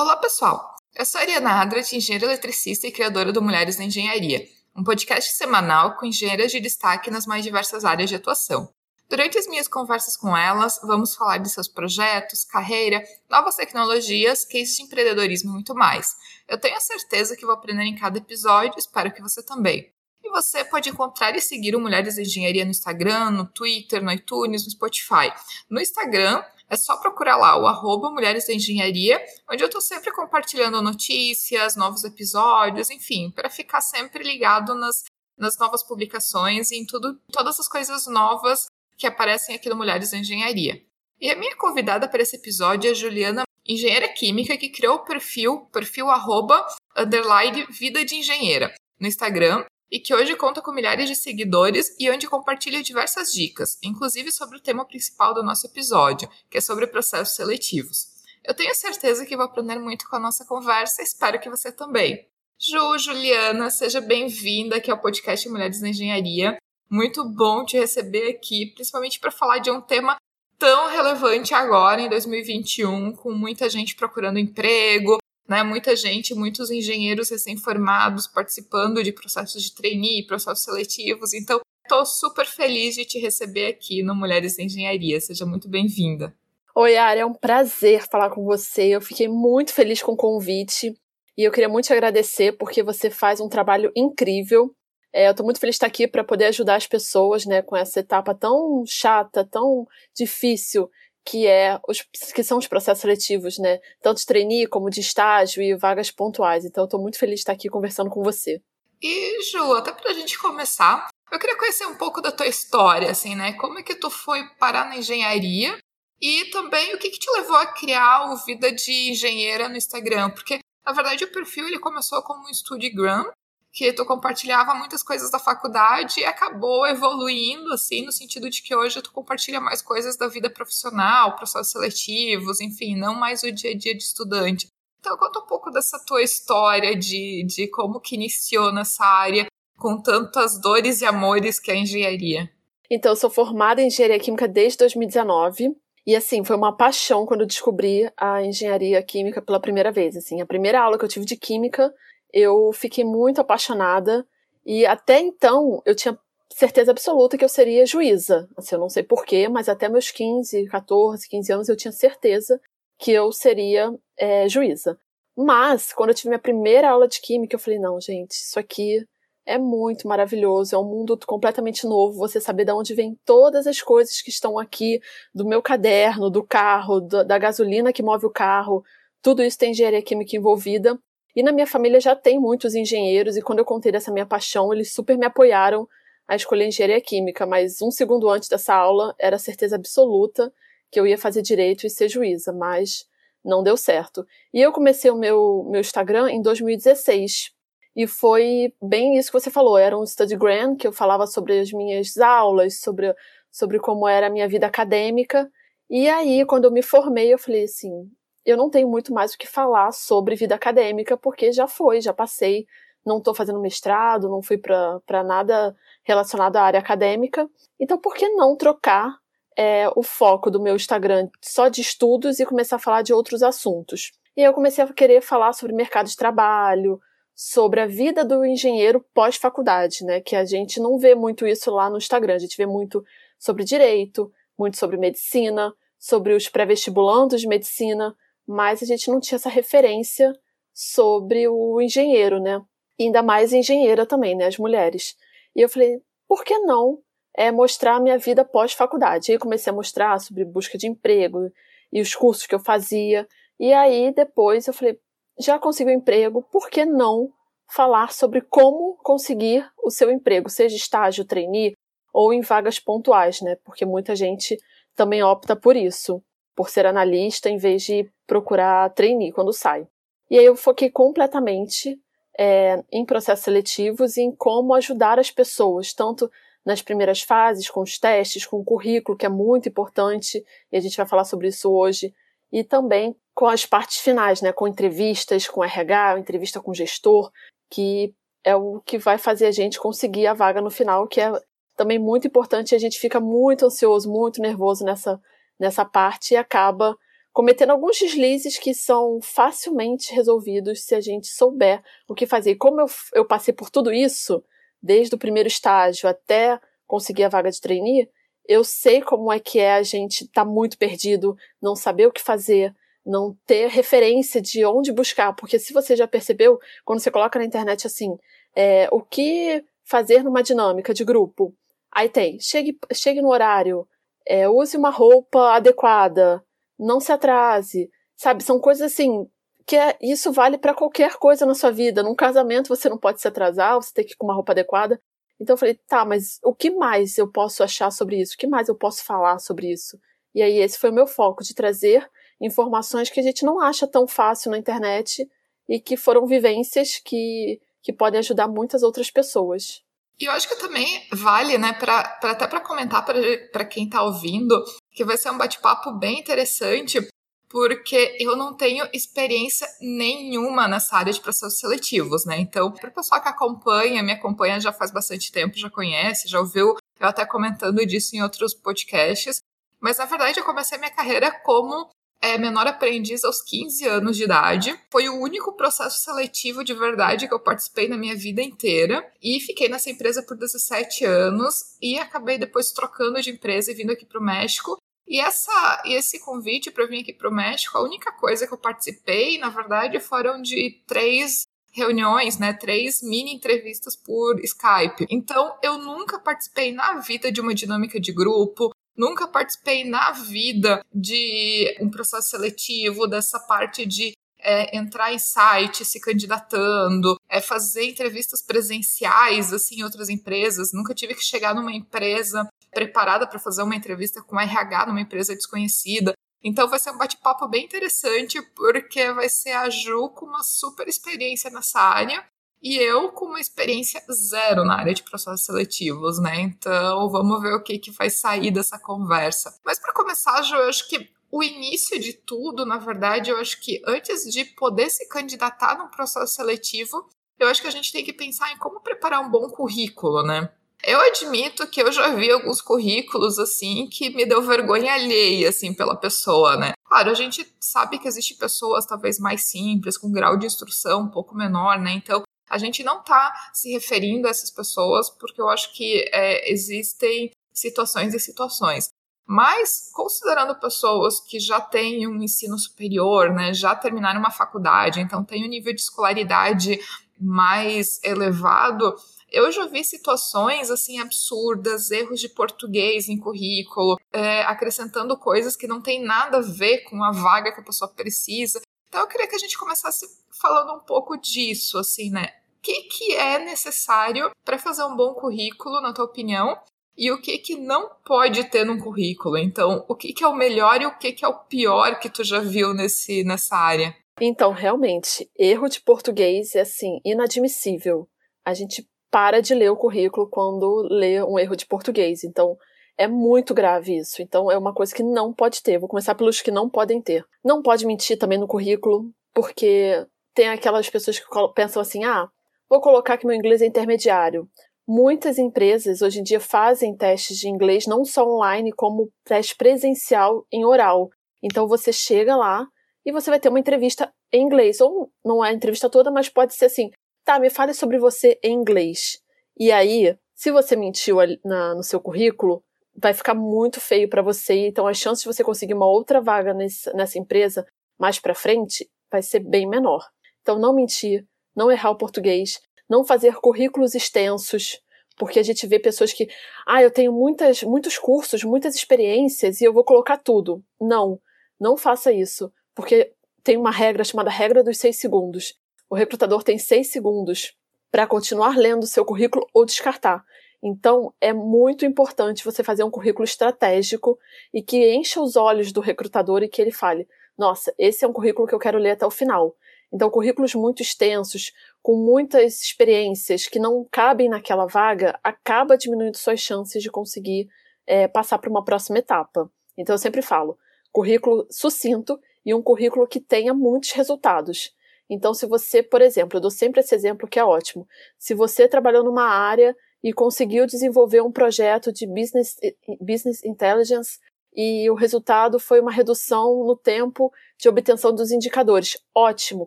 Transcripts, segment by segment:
Olá, pessoal! Eu sou a Ariana Adrat, engenheira eletricista e criadora do Mulheres na Engenharia, um podcast semanal com engenheiras de destaque nas mais diversas áreas de atuação. Durante as minhas conversas com elas, vamos falar de seus projetos, carreira, novas tecnologias, cases de empreendedorismo e muito mais. Eu tenho a certeza que vou aprender em cada episódio, espero que você também. E você pode encontrar e seguir o Mulheres da Engenharia no Instagram, no Twitter, no iTunes, no Spotify. No Instagram, é só procurar lá o arroba Mulheres da Engenharia, onde eu estou sempre compartilhando notícias, novos episódios, enfim, para ficar sempre ligado nas, nas novas publicações e em tudo, todas as coisas novas que aparecem aqui no Mulheres da Engenharia. E a minha convidada para esse episódio é Juliana, engenheira química, que criou o perfil, perfil arroba, underline, vida de engenheira, no Instagram, e que hoje conta com milhares de seguidores e onde compartilha diversas dicas, inclusive sobre o tema principal do nosso episódio, que é sobre processos seletivos. Eu tenho certeza que vou aprender muito com a nossa conversa e espero que você também. Ju, Juliana, seja bem-vinda aqui ao podcast Mulheres na Engenharia. Muito bom te receber aqui, principalmente para falar de um tema tão relevante agora, em 2021, com muita gente procurando emprego, né, muita gente, muitos engenheiros recém-formados participando de processos de trainee, processos seletivos. Então, estou super feliz de te receber aqui no Mulheres em Engenharia. Seja muito bem-vinda. Oi, Ari, é um prazer falar com você. Eu fiquei muito feliz com o convite e eu queria muito te agradecer porque você faz um trabalho incrível. É, eu estou muito feliz de estar aqui para poder ajudar as pessoas né, com essa etapa tão chata, tão difícil que é os que são os processos seletivos, né? Tanto de trainee como de estágio e vagas pontuais. Então, estou muito feliz de estar aqui conversando com você. E, Ju, até para a gente começar, eu queria conhecer um pouco da tua história, assim, né? Como é que tu foi parar na engenharia e também o que, que te levou a criar o Vida de Engenheira no Instagram? Porque, na verdade, o perfil ele começou como um Studigram, que tu compartilhava muitas coisas da faculdade e acabou evoluindo, assim, no sentido de que hoje tu compartilha mais coisas da vida profissional, processos seletivos, enfim, não mais o dia a dia de estudante. Então, conta um pouco dessa tua história de, de como que iniciou nessa área com tantas dores e amores que é a engenharia. Então, eu sou formada em engenharia química desde 2019. E assim, foi uma paixão quando eu descobri a engenharia química pela primeira vez. Assim, a primeira aula que eu tive de química eu fiquei muito apaixonada e até então eu tinha certeza absoluta que eu seria juíza. Assim, eu não sei porquê, mas até meus 15, 14, 15 anos eu tinha certeza que eu seria é, juíza. Mas, quando eu tive minha primeira aula de química, eu falei: não, gente, isso aqui é muito maravilhoso, é um mundo completamente novo. Você saber de onde vem todas as coisas que estão aqui, do meu caderno, do carro, da gasolina que move o carro, tudo isso tem engenharia química envolvida. E na minha família já tem muitos engenheiros, e quando eu contei dessa minha paixão, eles super me apoiaram a escolher engenharia química, mas um segundo antes dessa aula era certeza absoluta que eu ia fazer direito e ser juíza, mas não deu certo. E eu comecei o meu, meu Instagram em 2016. E foi bem isso que você falou, era um Studygram, que eu falava sobre as minhas aulas, sobre, sobre como era a minha vida acadêmica. E aí, quando eu me formei, eu falei assim, eu não tenho muito mais o que falar sobre vida acadêmica, porque já foi, já passei, não estou fazendo mestrado, não fui para nada relacionado à área acadêmica. Então, por que não trocar é, o foco do meu Instagram só de estudos e começar a falar de outros assuntos? E eu comecei a querer falar sobre mercado de trabalho, sobre a vida do engenheiro pós-faculdade, né? Que a gente não vê muito isso lá no Instagram, a gente vê muito sobre direito, muito sobre medicina, sobre os pré-vestibulandos de medicina, mas a gente não tinha essa referência sobre o engenheiro, né? E ainda mais engenheira também, né? As mulheres. E eu falei, por que não é, mostrar a minha vida pós-faculdade? Aí comecei a mostrar sobre busca de emprego e os cursos que eu fazia. E aí depois eu falei, já consegui um emprego, por que não falar sobre como conseguir o seu emprego, seja estágio, trainee ou em vagas pontuais, né? Porque muita gente também opta por isso por ser analista em vez de procurar trainee quando sai. E aí eu foquei completamente é, em processos seletivos e em como ajudar as pessoas, tanto nas primeiras fases, com os testes, com o currículo, que é muito importante, e a gente vai falar sobre isso hoje, e também com as partes finais, né, com entrevistas com RH, entrevista com gestor, que é o que vai fazer a gente conseguir a vaga no final, que é também muito importante, e a gente fica muito ansioso, muito nervoso nessa nessa parte e acaba cometendo alguns deslizes que são facilmente resolvidos se a gente souber o que fazer. E como eu, eu passei por tudo isso, desde o primeiro estágio até conseguir a vaga de trainee, eu sei como é que é a gente estar tá muito perdido, não saber o que fazer, não ter referência de onde buscar, porque se você já percebeu, quando você coloca na internet assim, é, o que fazer numa dinâmica de grupo, aí tem, chegue, chegue no horário, é, use uma roupa adequada, não se atrase, sabe? São coisas assim que é, isso vale para qualquer coisa na sua vida. Num casamento você não pode se atrasar, você tem que ir com uma roupa adequada. Então eu falei, tá, mas o que mais eu posso achar sobre isso? O que mais eu posso falar sobre isso? E aí esse foi o meu foco, de trazer informações que a gente não acha tão fácil na internet e que foram vivências que, que podem ajudar muitas outras pessoas. E eu acho que também vale, né, pra, pra até para comentar para quem está ouvindo, que vai ser um bate-papo bem interessante, porque eu não tenho experiência nenhuma nessa área de processos seletivos, né? Então, para o pessoal que acompanha, me acompanha já faz bastante tempo, já conhece, já ouviu eu até comentando disso em outros podcasts. Mas na verdade eu comecei minha carreira como é, menor aprendiz aos 15 anos de idade. Foi o único processo seletivo de verdade que eu participei na minha vida inteira. E fiquei nessa empresa por 17 anos e acabei depois trocando de empresa e vindo aqui para o México. E, essa, esse convite para vir aqui para o México, a única coisa que eu participei, na verdade, foram de três reuniões, né, três mini entrevistas por Skype. Então, eu nunca participei na vida de uma dinâmica de grupo, Nunca participei na vida de um processo seletivo, dessa parte de é, entrar em site se candidatando, é, fazer entrevistas presenciais assim em outras empresas. Nunca tive que chegar numa empresa preparada para fazer uma entrevista com RH numa empresa desconhecida. Então vai ser um bate-papo bem interessante, porque vai ser a Ju com uma super experiência nessa área e eu com uma experiência zero na área de processos seletivos, né? Então, vamos ver o que, que vai sair dessa conversa. Mas para começar, Ju, eu acho que o início de tudo, na verdade, eu acho que antes de poder se candidatar num processo seletivo, eu acho que a gente tem que pensar em como preparar um bom currículo, né? Eu admito que eu já vi alguns currículos assim que me deu vergonha alheia assim pela pessoa, né? Claro, a gente sabe que existem pessoas talvez mais simples, com grau de instrução um pouco menor, né? Então, a gente não está se referindo a essas pessoas porque eu acho que é, existem situações e situações. Mas, considerando pessoas que já têm um ensino superior, né, já terminaram uma faculdade, então tem um nível de escolaridade mais elevado, eu já vi situações assim absurdas, erros de português em currículo, é, acrescentando coisas que não tem nada a ver com a vaga que a pessoa precisa. Então eu queria que a gente começasse falando um pouco disso, assim, né? Que, que é necessário para fazer um bom currículo, na tua opinião, e o que, que não pode ter num currículo. Então, o que, que é o melhor e o que, que é o pior que tu já viu nesse, nessa área? Então, realmente, erro de português é assim, inadmissível. A gente para de ler o currículo quando lê um erro de português. Então, é muito grave isso. Então, é uma coisa que não pode ter. Vou começar pelos que não podem ter. Não pode mentir também no currículo, porque tem aquelas pessoas que pensam assim: ah, Vou colocar que meu inglês é intermediário. Muitas empresas hoje em dia fazem testes de inglês não só online, como teste presencial em oral. Então você chega lá e você vai ter uma entrevista em inglês. Ou não é a entrevista toda, mas pode ser assim: tá, me fale sobre você em inglês. E aí, se você mentiu na, no seu currículo, vai ficar muito feio para você. Então a chance de você conseguir uma outra vaga nesse, nessa empresa mais para frente vai ser bem menor. Então não mentir, não errar o português, não fazer currículos extensos, porque a gente vê pessoas que, ah, eu tenho muitas, muitos cursos, muitas experiências e eu vou colocar tudo. Não, não faça isso, porque tem uma regra chamada regra dos seis segundos. O recrutador tem seis segundos para continuar lendo o seu currículo ou descartar. Então, é muito importante você fazer um currículo estratégico e que encha os olhos do recrutador e que ele fale: nossa, esse é um currículo que eu quero ler até o final. Então, currículos muito extensos, com muitas experiências que não cabem naquela vaga, acaba diminuindo suas chances de conseguir é, passar para uma próxima etapa. Então, eu sempre falo: currículo sucinto e um currículo que tenha muitos resultados. Então, se você, por exemplo, eu dou sempre esse exemplo que é ótimo. Se você trabalhou numa área e conseguiu desenvolver um projeto de business, business intelligence e o resultado foi uma redução no tempo de obtenção dos indicadores. Ótimo,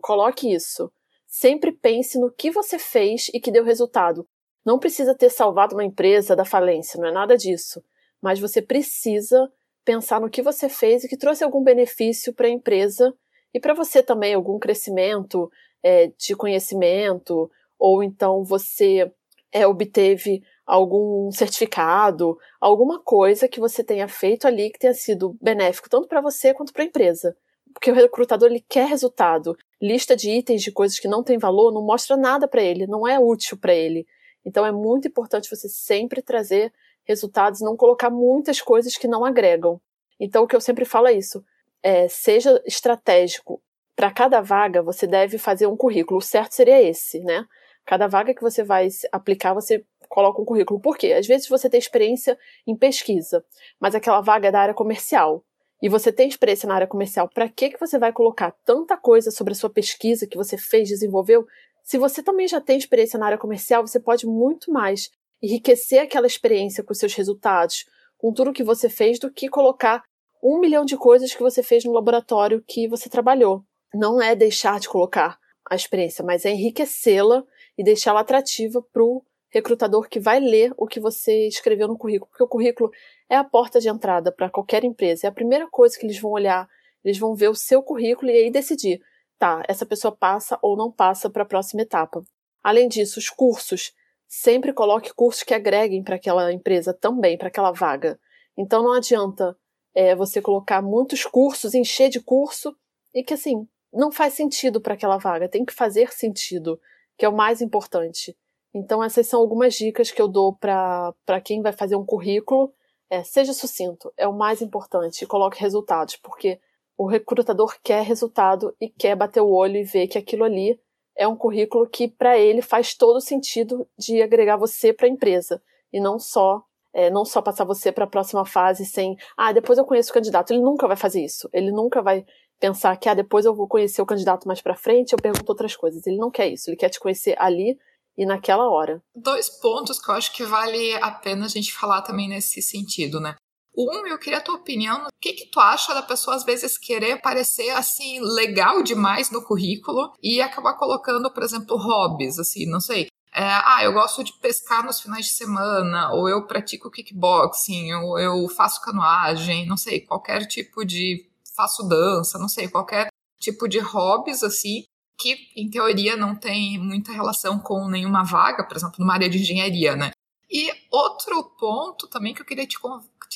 coloque isso. Sempre pense no que você fez e que deu resultado. Não precisa ter salvado uma empresa da falência, não é nada disso. Mas você precisa pensar no que você fez e que trouxe algum benefício para a empresa e para você também, algum crescimento é, de conhecimento, ou então você é, obteve algum certificado, alguma coisa que você tenha feito ali que tenha sido benéfico tanto para você quanto para a empresa. Porque o recrutador ele quer resultado. Lista de itens de coisas que não tem valor não mostra nada para ele, não é útil para ele. Então é muito importante você sempre trazer resultados, não colocar muitas coisas que não agregam. Então o que eu sempre falo é isso: é, seja estratégico. Para cada vaga você deve fazer um currículo. O certo seria esse, né? Cada vaga que você vai aplicar, você coloca um currículo. Por quê? Às vezes você tem experiência em pesquisa, mas aquela vaga é da área comercial. E você tem experiência na área comercial. Para que, que você vai colocar tanta coisa sobre a sua pesquisa que você fez, desenvolveu? Se você também já tem experiência na área comercial, você pode muito mais enriquecer aquela experiência com seus resultados, com tudo que você fez, do que colocar um milhão de coisas que você fez no laboratório que você trabalhou. Não é deixar de colocar a experiência, mas é enriquecê-la e deixá-la atrativa para o recrutador que vai ler o que você escreveu no currículo, porque o currículo é a porta de entrada para qualquer empresa, é a primeira coisa que eles vão olhar, eles vão ver o seu currículo e aí decidir, tá, essa pessoa passa ou não passa para a próxima etapa. Além disso, os cursos, sempre coloque cursos que agreguem para aquela empresa também, para aquela vaga. Então não adianta é, você colocar muitos cursos, encher de curso e que assim não faz sentido para aquela vaga, tem que fazer sentido, que é o mais importante. Então, essas são algumas dicas que eu dou para quem vai fazer um currículo. É, seja sucinto, é o mais importante, coloque resultados, porque o recrutador quer resultado e quer bater o olho e ver que aquilo ali é um currículo que, para ele, faz todo sentido de agregar você para a empresa, e não só é, não só passar você para a próxima fase sem, ah, depois eu conheço o candidato. Ele nunca vai fazer isso. Ele nunca vai pensar que, ah, depois eu vou conhecer o candidato mais para frente, eu pergunto outras coisas. Ele não quer isso. Ele quer te conhecer ali e naquela hora. Dois pontos que eu acho que vale a pena a gente falar também nesse sentido, né? Um, eu queria a tua opinião. O que, que tu acha da pessoa, às vezes, querer parecer, assim, legal demais no currículo e acabar colocando, por exemplo, hobbies, assim, não sei. É, ah, eu gosto de pescar nos finais de semana, ou eu pratico kickboxing, ou eu faço canoagem, não sei, qualquer tipo de. faço dança, não sei, qualquer tipo de hobbies, assim, que em teoria não tem muita relação com nenhuma vaga, por exemplo, numa área de engenharia, né? E outro ponto também que eu queria te,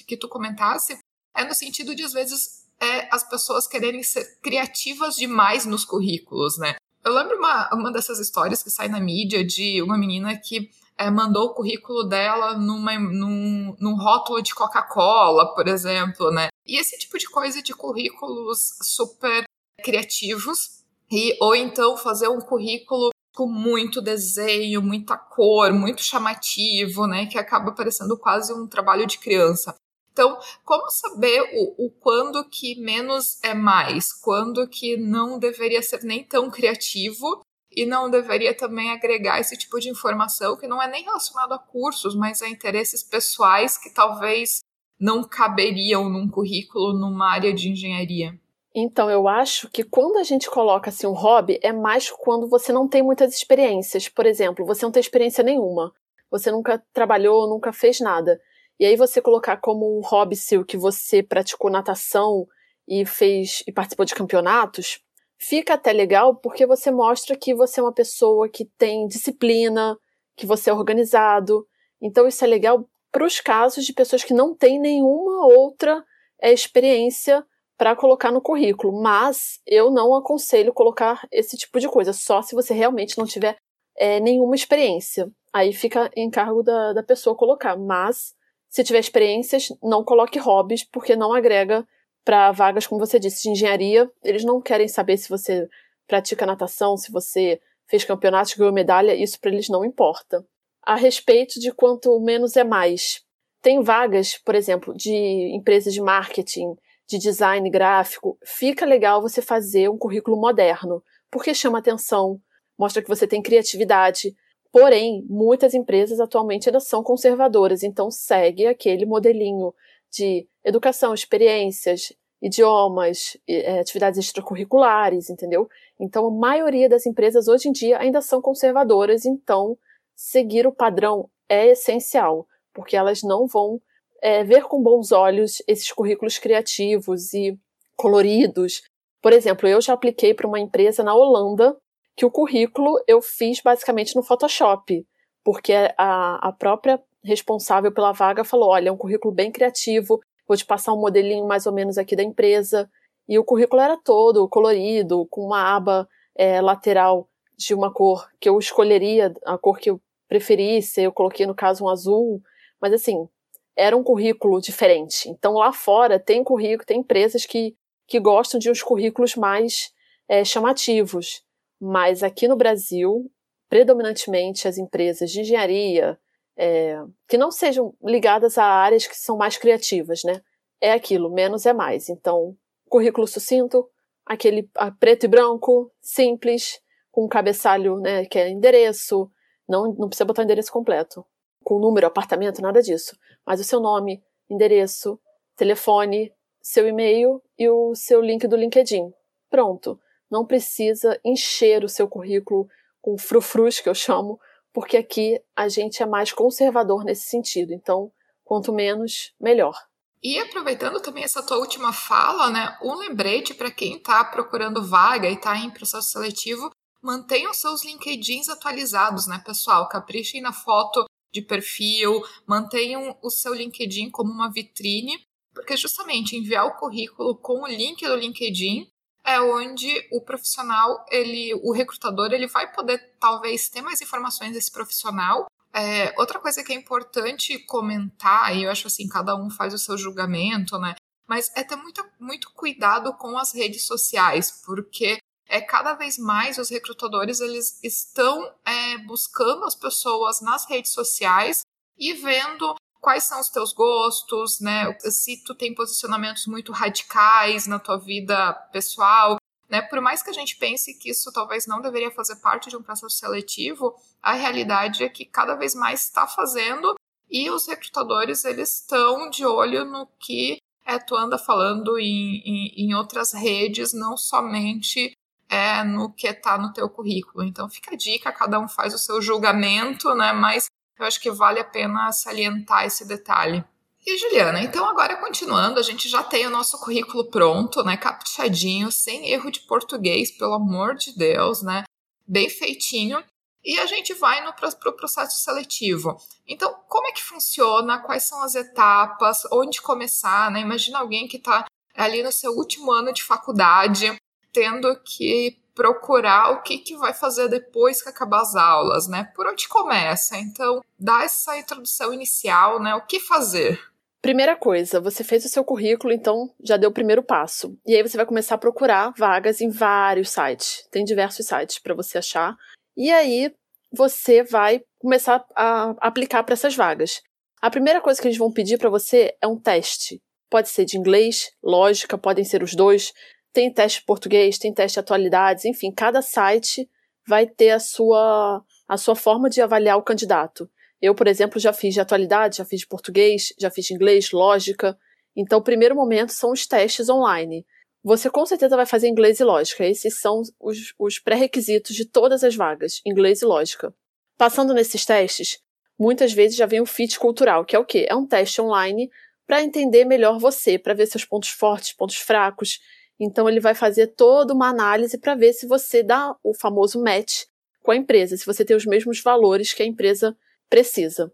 que tu comentasse é no sentido de às vezes é, as pessoas quererem ser criativas demais nos currículos, né? Eu lembro uma, uma dessas histórias que sai na mídia de uma menina que é, mandou o currículo dela numa, num, num rótulo de Coca-Cola, por exemplo, né? E esse tipo de coisa de currículos super criativos e, ou então fazer um currículo com muito desenho, muita cor, muito chamativo, né? Que acaba parecendo quase um trabalho de criança. Então, como saber o, o, quando que menos é mais? Quando que não deveria ser nem tão criativo e não deveria também agregar esse tipo de informação que não é nem relacionado a cursos, mas a interesses pessoais que talvez não caberiam num currículo numa área de engenharia? Então, eu acho que quando a gente coloca assim um hobby, é mais quando você não tem muitas experiências. Por exemplo, você não tem experiência nenhuma. Você nunca trabalhou, nunca fez nada. E aí você colocar como um hobby seu que você praticou natação e fez e participou de campeonatos, fica até legal porque você mostra que você é uma pessoa que tem disciplina, que você é organizado. Então isso é legal para os casos de pessoas que não têm nenhuma outra é, experiência para colocar no currículo, mas eu não aconselho colocar esse tipo de coisa, só se você realmente não tiver é, nenhuma experiência. Aí fica em cargo da, da pessoa colocar, mas se tiver experiências, não coloque hobbies, porque não agrega para vagas, como você disse, de engenharia. Eles não querem saber se você pratica natação, se você fez campeonatos, ganhou medalha, isso para eles não importa. A respeito de quanto menos é mais. Tem vagas, por exemplo, de empresas de marketing, de design gráfico, fica legal você fazer um currículo moderno, porque chama atenção, mostra que você tem criatividade. Porém, muitas empresas atualmente ainda são conservadoras, então segue aquele modelinho de educação, experiências, idiomas, é, atividades extracurriculares, entendeu? Então, a maioria das empresas hoje em dia ainda são conservadoras, então seguir o padrão é essencial, porque elas não vão é, ver com bons olhos esses currículos criativos e coloridos. Por exemplo, eu já apliquei para uma empresa na Holanda que o currículo eu fiz basicamente no Photoshop, porque a, a própria responsável pela vaga falou: olha, é um currículo bem criativo, vou te passar um modelinho mais ou menos aqui da empresa. E o currículo era todo colorido, com uma aba é, lateral de uma cor que eu escolheria, a cor que eu preferisse, eu coloquei no caso um azul, mas assim, era um currículo diferente. Então lá fora tem currículo, tem empresas que, que gostam de uns currículos mais é, chamativos, mas aqui no Brasil, predominantemente as empresas de engenharia, é, que não sejam ligadas a áreas que são mais criativas, né? É aquilo, menos é mais. Então, currículo sucinto, aquele preto e branco, simples, com um cabeçalho, né, que é endereço, não, não precisa botar o endereço completo, com número, apartamento, nada disso, mas o seu nome, endereço, telefone, seu e-mail e o seu link do LinkedIn. Pronto. Não precisa encher o seu currículo com frufrus, que eu chamo, porque aqui a gente é mais conservador nesse sentido. Então, quanto menos, melhor. E aproveitando também essa tua última fala, né, um lembrete para quem está procurando vaga e está em processo seletivo, mantenham seus LinkedIns atualizados, né, pessoal? Caprichem na foto de perfil, mantenham o seu LinkedIn como uma vitrine, porque justamente enviar o currículo com o link do LinkedIn é onde o profissional, ele, o recrutador, ele vai poder talvez ter mais informações desse profissional. É, outra coisa que é importante comentar, e eu acho assim, cada um faz o seu julgamento, né? Mas é ter muito, muito cuidado com as redes sociais, porque é cada vez mais os recrutadores eles estão é, buscando as pessoas nas redes sociais e vendo quais são os teus gostos, né? Se tu tem posicionamentos muito radicais na tua vida pessoal, né? Por mais que a gente pense que isso talvez não deveria fazer parte de um processo seletivo, a realidade é que cada vez mais está fazendo e os recrutadores eles estão de olho no que é, tu anda falando em, em, em outras redes, não somente é, no que está no teu currículo. Então fica a dica, cada um faz o seu julgamento, né? Mas eu acho que vale a pena salientar esse detalhe. E Juliana, então agora continuando, a gente já tem o nosso currículo pronto, né, caprichadinho, sem erro de português, pelo amor de Deus, né, bem feitinho. E a gente vai no pro processo seletivo. Então, como é que funciona? Quais são as etapas? Onde começar? Né? Imagina alguém que está ali no seu último ano de faculdade, tendo que procurar o que, que vai fazer depois que acabar as aulas, né? Por onde começa? Então, dá essa introdução inicial, né? O que fazer? Primeira coisa, você fez o seu currículo, então já deu o primeiro passo. E aí você vai começar a procurar vagas em vários sites. Tem diversos sites para você achar. E aí você vai começar a aplicar para essas vagas. A primeira coisa que eles vão pedir para você é um teste. Pode ser de inglês, lógica, podem ser os dois. Tem teste português, tem teste de atualidades, enfim, cada site vai ter a sua, a sua forma de avaliar o candidato. Eu, por exemplo, já fiz de atualidade, já fiz de português, já fiz de inglês, lógica. Então, o primeiro momento são os testes online. Você com certeza vai fazer inglês e lógica. Esses são os, os pré-requisitos de todas as vagas, inglês e lógica. Passando nesses testes, muitas vezes já vem o fit cultural, que é o quê? É um teste online para entender melhor você, para ver seus pontos fortes, pontos fracos, então ele vai fazer toda uma análise para ver se você dá o famoso match com a empresa, se você tem os mesmos valores que a empresa precisa.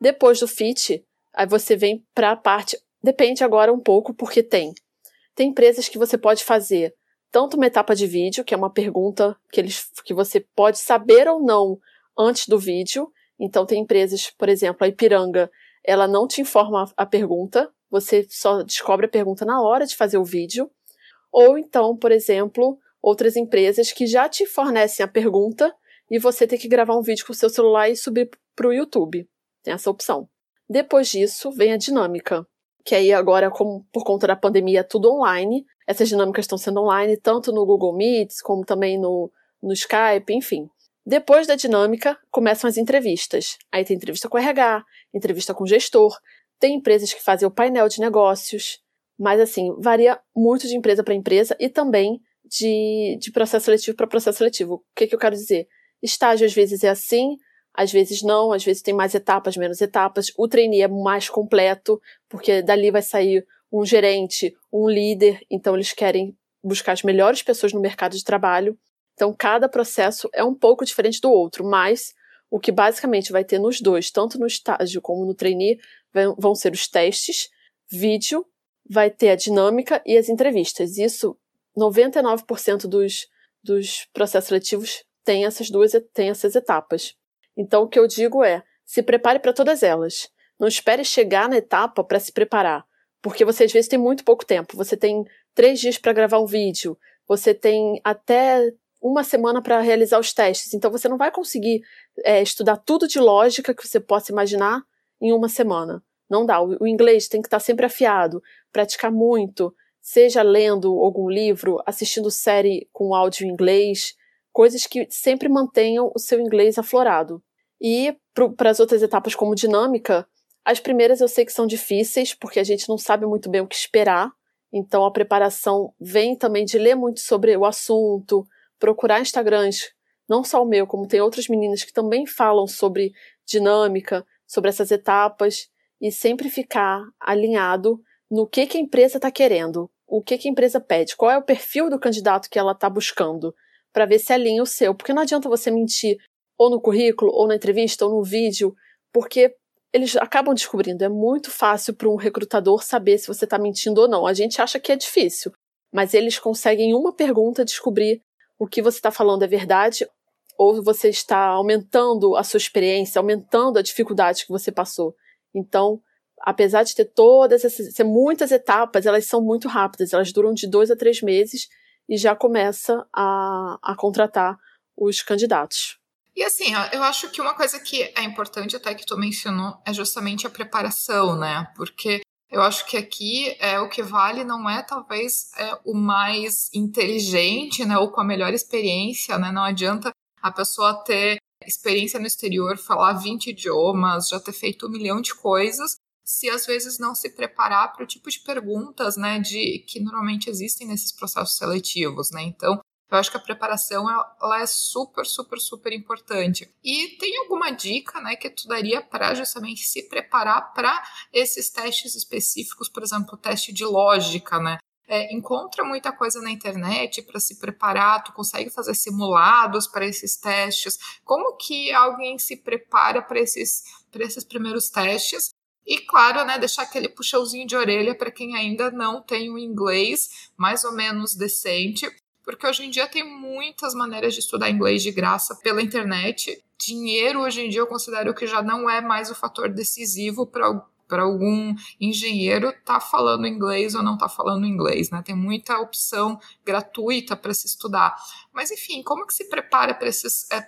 Depois do fit, aí você vem para a parte, depende agora um pouco porque tem. Tem empresas que você pode fazer tanto uma etapa de vídeo, que é uma pergunta que eles que você pode saber ou não antes do vídeo. Então tem empresas, por exemplo, a Ipiranga, ela não te informa a pergunta, você só descobre a pergunta na hora de fazer o vídeo. Ou então, por exemplo, outras empresas que já te fornecem a pergunta e você tem que gravar um vídeo com o seu celular e subir para o YouTube. Tem essa opção. Depois disso, vem a dinâmica, que aí agora, como por conta da pandemia, é tudo online. Essas dinâmicas estão sendo online, tanto no Google Meets, como também no, no Skype, enfim. Depois da dinâmica, começam as entrevistas. Aí tem entrevista com RH, entrevista com gestor, Tem empresas que fazem o painel de negócios, mas assim, varia muito de empresa para empresa e também de, de processo seletivo para processo seletivo. O que, que eu quero dizer? Estágio às vezes é assim, às vezes não, às vezes tem mais etapas, menos etapas. O trainee é mais completo, porque dali vai sair um gerente, um líder, então eles querem buscar as melhores pessoas no mercado de trabalho. Então cada processo é um pouco diferente do outro, mas o que basicamente vai ter nos dois, tanto no estágio como no trainee, vão ser os testes, vídeo, vai ter a dinâmica e as entrevistas. Isso 99% dos, dos processos seletivos tem essas duas tem essas etapas. Então o que eu digo é, se prepare para todas elas. Não espere chegar na etapa para se preparar, porque você às vezes tem muito pouco tempo. Você tem três dias para gravar um vídeo, você tem até uma semana para realizar os testes. Então você não vai conseguir é, estudar tudo de lógica que você possa imaginar em uma semana. Não dá. O, o inglês tem que estar sempre afiado, praticar muito, seja lendo algum livro, assistindo série com áudio em inglês, coisas que sempre mantenham o seu inglês aflorado. E para as outras etapas, como dinâmica, as primeiras eu sei que são difíceis, porque a gente não sabe muito bem o que esperar. Então a preparação vem também de ler muito sobre o assunto, procurar Instagrams, não só o meu, como tem outras meninas que também falam sobre dinâmica, sobre essas etapas, e sempre ficar alinhado no que, que a empresa está querendo, o que, que a empresa pede, qual é o perfil do candidato que ela está buscando, para ver se alinha o seu. Porque não adianta você mentir ou no currículo, ou na entrevista, ou no vídeo, porque eles acabam descobrindo. É muito fácil para um recrutador saber se você está mentindo ou não. A gente acha que é difícil, mas eles conseguem, em uma pergunta, descobrir o que você está falando é verdade ou você está aumentando a sua experiência, aumentando a dificuldade que você passou. Então, apesar de ter todas essas, muitas etapas, elas são muito rápidas, elas duram de dois a três meses e já começa a, a contratar os candidatos. E assim, eu acho que uma coisa que é importante até que tu mencionou é justamente a preparação, né? Porque eu acho que aqui é o que vale não é talvez é, o mais inteligente, né, ou com a melhor experiência, né? Não adianta a pessoa ter experiência no exterior, falar 20 idiomas, já ter feito um milhão de coisas, se às vezes não se preparar para o tipo de perguntas, né, de que normalmente existem nesses processos seletivos, né? Então, eu acho que a preparação ela é super, super, super importante. E tem alguma dica, né, que tu daria para justamente se preparar para esses testes específicos, por exemplo, o teste de lógica, né? É, encontra muita coisa na internet para se preparar, tu consegue fazer simulados para esses testes. Como que alguém se prepara para esses, esses primeiros testes? E claro, né, deixar aquele puxãozinho de orelha para quem ainda não tem o inglês mais ou menos decente, porque hoje em dia tem muitas maneiras de estudar inglês de graça pela internet. Dinheiro hoje em dia eu considero que já não é mais o fator decisivo para para algum engenheiro tá falando inglês ou não tá falando inglês, né? Tem muita opção gratuita para se estudar. Mas enfim, como que se prepara para esses, é,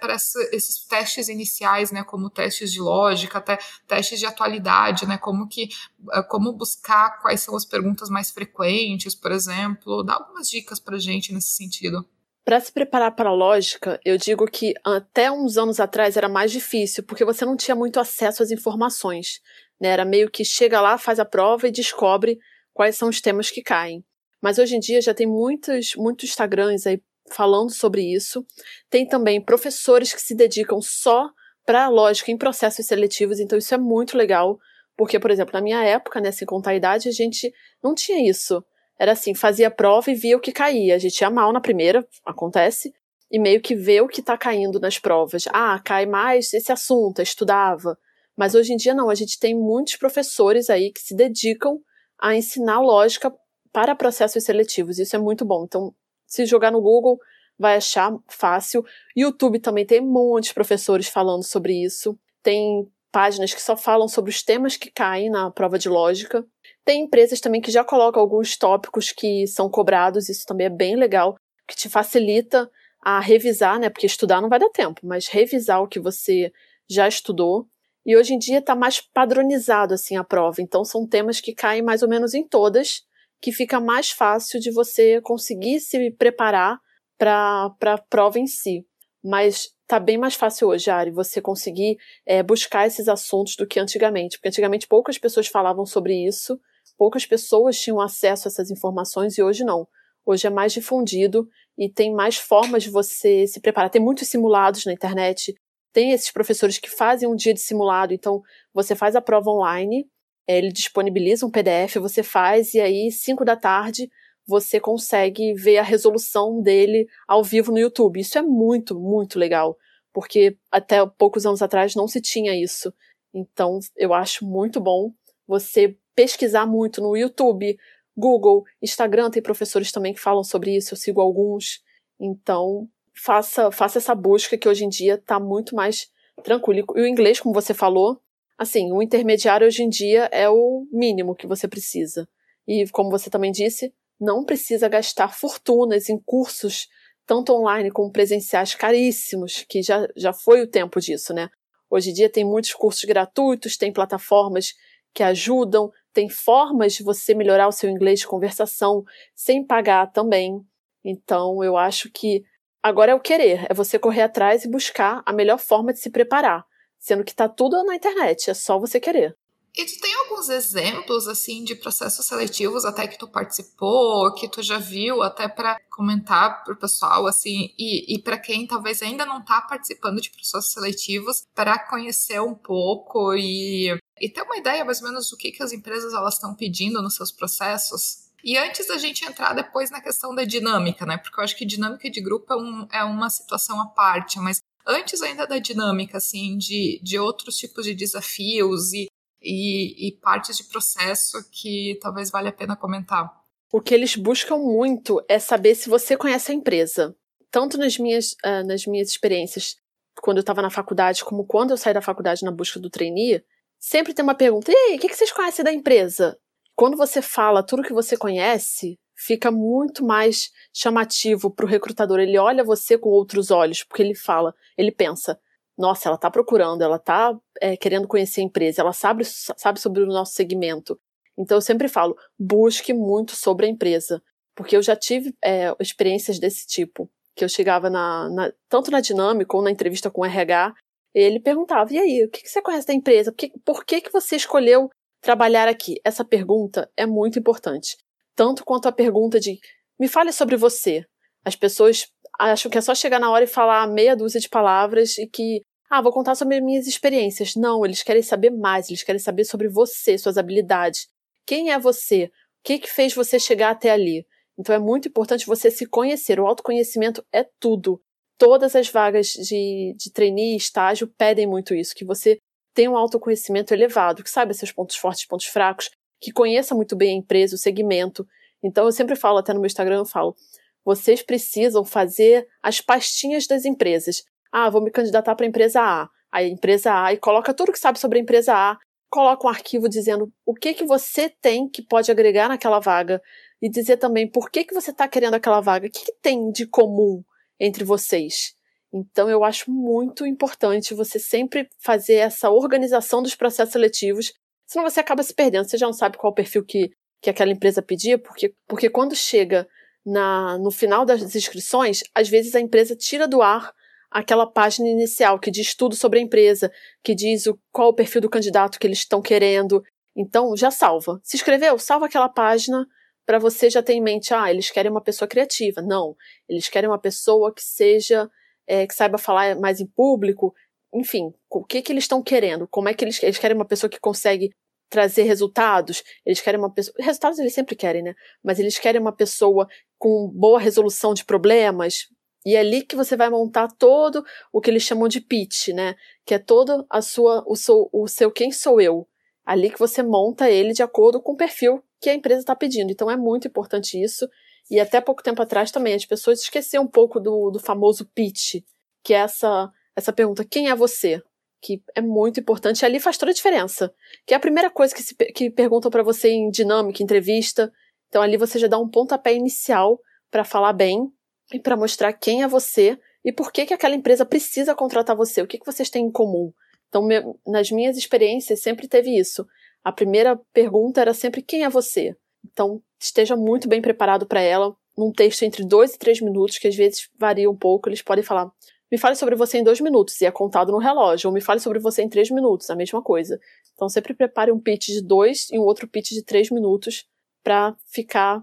esses testes iniciais, né? Como testes de lógica, até testes de atualidade, né? Como que é, como buscar quais são as perguntas mais frequentes, por exemplo, dá algumas dicas para gente nesse sentido. Para se preparar para a lógica, eu digo que até uns anos atrás era mais difícil, porque você não tinha muito acesso às informações. Né? Era meio que chega lá, faz a prova e descobre quais são os temas que caem. Mas hoje em dia já tem muitos, muitos Instagrams aí falando sobre isso. Tem também professores que se dedicam só para a lógica em processos seletivos, então isso é muito legal, porque, por exemplo, na minha época, né, sem contar a idade, a gente não tinha isso. Era assim, fazia prova e via o que caía. A gente ia mal na primeira, acontece, e meio que vê o que está caindo nas provas. Ah, cai mais esse assunto, estudava. Mas hoje em dia não, a gente tem muitos professores aí que se dedicam a ensinar lógica para processos seletivos. Isso é muito bom. Então, se jogar no Google, vai achar fácil. YouTube também tem muitos professores falando sobre isso. Tem páginas que só falam sobre os temas que caem na prova de lógica. Tem empresas também que já colocam alguns tópicos que são cobrados, isso também é bem legal, que te facilita a revisar, né? Porque estudar não vai dar tempo, mas revisar o que você já estudou. E hoje em dia está mais padronizado assim a prova. Então são temas que caem mais ou menos em todas, que fica mais fácil de você conseguir se preparar para a prova em si. mas tá bem mais fácil hoje, Ari, você conseguir é, buscar esses assuntos do que antigamente, porque antigamente poucas pessoas falavam sobre isso, poucas pessoas tinham acesso a essas informações e hoje não. Hoje é mais difundido e tem mais formas de você se preparar. Tem muitos simulados na internet, tem esses professores que fazem um dia de simulado, então você faz a prova online, é, ele disponibiliza um PDF, você faz e aí, 5 da tarde, você consegue ver a resolução dele ao vivo no YouTube. Isso é muito, muito legal, porque até poucos anos atrás não se tinha isso. Então, eu acho muito bom você pesquisar muito no YouTube, Google, Instagram, tem professores também que falam sobre isso, eu sigo alguns. Então, faça, faça essa busca que hoje em dia está muito mais tranquilo. E o inglês, como você falou, assim, o intermediário hoje em dia é o mínimo que você precisa. E como você também disse, não precisa gastar fortunas em cursos, tanto online como presenciais, caríssimos, que já, já foi o tempo disso, né? Hoje em dia tem muitos cursos gratuitos, tem plataformas que ajudam, tem formas de você melhorar o seu inglês de conversação sem pagar também. Então, eu acho que agora é o querer, é você correr atrás e buscar a melhor forma de se preparar, sendo que está tudo na internet, é só você querer. E tu tem alguns exemplos, assim, de processos seletivos até que tu participou, que tu já viu, até para comentar pro pessoal, assim, e, e para quem talvez ainda não tá participando de processos seletivos, para conhecer um pouco e, e ter uma ideia mais ou menos do que, que as empresas elas estão pedindo nos seus processos? E antes da gente entrar depois na questão da dinâmica, né? Porque eu acho que dinâmica de grupo é, um, é uma situação à parte, mas antes ainda da dinâmica, assim, de, de outros tipos de desafios e e, e partes de processo que talvez valha a pena comentar. O que eles buscam muito é saber se você conhece a empresa. Tanto nas minhas, uh, nas minhas experiências, quando eu estava na faculdade, como quando eu saí da faculdade na busca do trainee, sempre tem uma pergunta: e aí, o que, que vocês conhecem da empresa? Quando você fala tudo que você conhece, fica muito mais chamativo para o recrutador. Ele olha você com outros olhos, porque ele fala, ele pensa: nossa, ela está procurando, ela está é, querendo conhecer a empresa, ela sabe, sabe sobre o nosso segmento. Então eu sempre falo, busque muito sobre a empresa, porque eu já tive é, experiências desse tipo, que eu chegava na, na, tanto na dinâmica ou na entrevista com o RH, ele perguntava, e aí, o que, que você conhece da empresa? Por, que, por que, que você escolheu trabalhar aqui? Essa pergunta é muito importante, tanto quanto a pergunta de, me fale sobre você. As pessoas acham que é só chegar na hora e falar meia dúzia de palavras e que, ah, vou contar sobre minhas experiências. Não, eles querem saber mais, eles querem saber sobre você, suas habilidades. Quem é você? O que, que fez você chegar até ali? Então é muito importante você se conhecer. O autoconhecimento é tudo. Todas as vagas de, de trainee e estágio pedem muito isso, que você tenha um autoconhecimento elevado, que saiba seus pontos fortes e pontos fracos, que conheça muito bem a empresa, o segmento. Então eu sempre falo, até no meu Instagram, eu falo, vocês precisam fazer as pastinhas das empresas. Ah, vou me candidatar para a empresa A. A empresa A e coloca tudo que sabe sobre a empresa A, coloca um arquivo dizendo o que que você tem que pode agregar naquela vaga e dizer também por que que você está querendo aquela vaga, o que, que tem de comum entre vocês. Então, eu acho muito importante você sempre fazer essa organização dos processos seletivos, senão você acaba se perdendo. Você já não sabe qual o perfil que, que aquela empresa pedia, porque, porque quando chega na, no final das inscrições, às vezes a empresa tira do ar aquela página inicial que diz tudo sobre a empresa, que diz o, qual o perfil do candidato que eles estão querendo. Então, já salva. Se inscreveu? Salva aquela página para você já ter em mente, ah, eles querem uma pessoa criativa. Não, eles querem uma pessoa que seja, é, que saiba falar mais em público. Enfim, o que, que eles estão querendo? Como é que eles, eles querem uma pessoa que consegue trazer resultados, eles querem uma pessoa. Resultados eles sempre querem, né? Mas eles querem uma pessoa com boa resolução de problemas. E é ali que você vai montar todo o que eles chamam de pitch, né? Que é todo a sua, o, seu, o seu quem sou eu. Ali que você monta ele de acordo com o perfil que a empresa está pedindo. Então é muito importante isso. E até pouco tempo atrás também as pessoas esqueceram um pouco do, do famoso pitch, que é essa, essa pergunta: quem é você? que é muito importante, e ali faz toda a diferença. Que é a primeira coisa que, se, que perguntam para você em dinâmica, entrevista. Então ali você já dá um pontapé inicial para falar bem e para mostrar quem é você e por que, que aquela empresa precisa contratar você, o que, que vocês têm em comum. Então, nas minhas experiências, sempre teve isso. A primeira pergunta era sempre quem é você. Então, esteja muito bem preparado para ela. num texto entre dois e três minutos, que às vezes varia um pouco, eles podem falar. Me fale sobre você em dois minutos, e é contado no relógio. Ou me fale sobre você em três minutos, a mesma coisa. Então sempre prepare um pitch de dois e um outro pitch de três minutos para ficar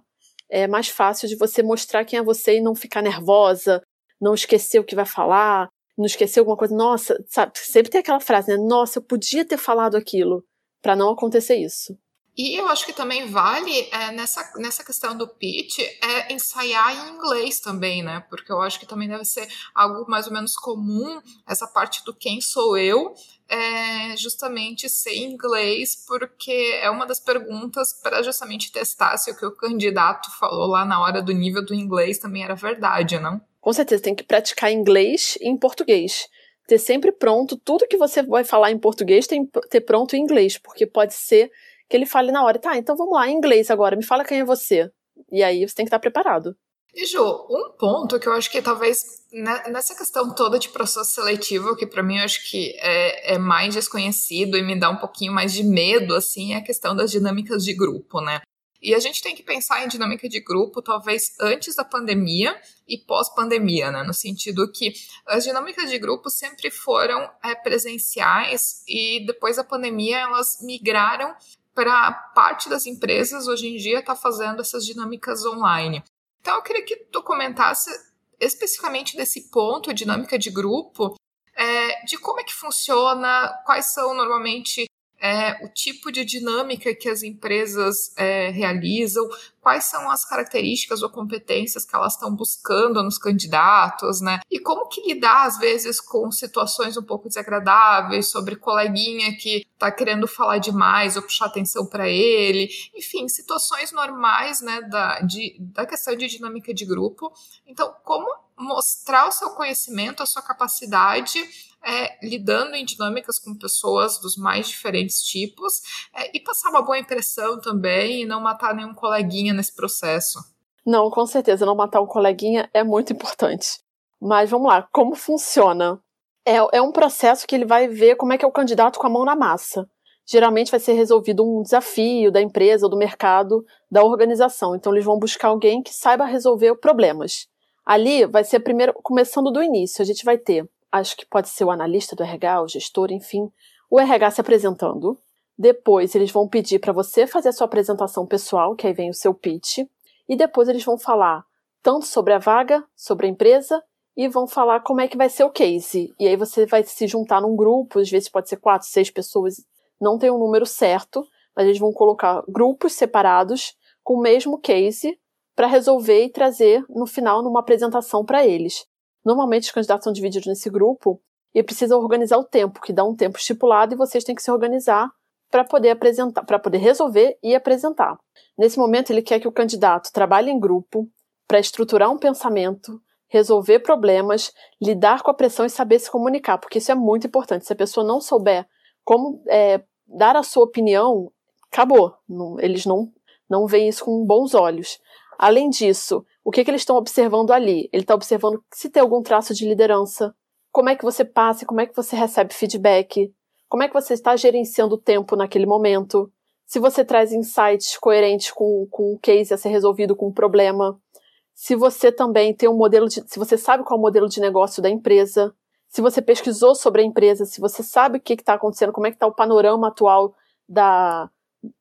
é, mais fácil de você mostrar quem é você e não ficar nervosa, não esquecer o que vai falar, não esquecer alguma coisa. Nossa, sabe? Sempre tem aquela frase, né? Nossa, eu podia ter falado aquilo para não acontecer isso. E eu acho que também vale é, nessa, nessa questão do pitch é ensaiar em inglês também, né? Porque eu acho que também deve ser algo mais ou menos comum essa parte do quem sou eu, é justamente ser inglês, porque é uma das perguntas para justamente testar se o que o candidato falou lá na hora do nível do inglês também era verdade, não? Com certeza, tem que praticar inglês e em português ter sempre pronto tudo que você vai falar em português tem ter pronto em inglês, porque pode ser que ele fale na hora, tá, então vamos lá, em inglês agora, me fala quem é você. E aí você tem que estar preparado. E Ju, um ponto que eu acho que talvez nessa questão toda de processo seletivo, que para mim eu acho que é, é, mais desconhecido e me dá um pouquinho mais de medo, assim, é a questão das dinâmicas de grupo, né? E a gente tem que pensar em dinâmica de grupo, talvez antes da pandemia e pós-pandemia, né? No sentido que as dinâmicas de grupo sempre foram é, presenciais e depois da pandemia elas migraram para parte das empresas hoje em dia está fazendo essas dinâmicas online. Então eu queria que tu comentasse especificamente desse ponto, dinâmica de grupo, é, de como é que funciona, quais são normalmente é, o tipo de dinâmica que as empresas é, realizam, quais são as características ou competências que elas estão buscando nos candidatos, né? E como que lidar, às vezes, com situações um pouco desagradáveis, sobre coleguinha que está querendo falar demais ou puxar atenção para ele, enfim, situações normais, né, da, de, da questão de dinâmica de grupo. Então, como mostrar o seu conhecimento, a sua capacidade é, lidando em dinâmicas com pessoas dos mais diferentes tipos é, e passar uma boa impressão também e não matar nenhum coleguinha nesse processo. Não, com certeza, não matar um coleguinha é muito importante. Mas vamos lá, como funciona? É, é um processo que ele vai ver como é que é o candidato com a mão na massa. Geralmente vai ser resolvido um desafio da empresa, do mercado, da organização. Então eles vão buscar alguém que saiba resolver problemas. Ali vai ser primeiro, começando do início, a gente vai ter acho que pode ser o analista do RH, o gestor, enfim, o RH se apresentando. Depois eles vão pedir para você fazer a sua apresentação pessoal, que aí vem o seu pitch, e depois eles vão falar tanto sobre a vaga, sobre a empresa e vão falar como é que vai ser o case. E aí você vai se juntar num grupo, às vezes pode ser quatro, seis pessoas, não tem um número certo, mas eles vão colocar grupos separados com o mesmo case para resolver e trazer no final numa apresentação para eles. Normalmente os candidatos são divididos nesse grupo e precisam organizar o tempo, que dá um tempo estipulado e vocês têm que se organizar para poder apresentar, para poder resolver e apresentar. Nesse momento ele quer que o candidato trabalhe em grupo para estruturar um pensamento, resolver problemas, lidar com a pressão e saber se comunicar, porque isso é muito importante. Se a pessoa não souber como é, dar a sua opinião, acabou. Não, eles não não veem isso com bons olhos. Além disso, o que, que eles estão observando ali? Ele está observando se tem algum traço de liderança, como é que você passa, como é que você recebe feedback, como é que você está gerenciando o tempo naquele momento, se você traz insights coerentes com, com o case a ser resolvido com o problema, se você também tem um modelo de, se você sabe qual é o modelo de negócio da empresa, se você pesquisou sobre a empresa, se você sabe o que está acontecendo, como é que está o panorama atual da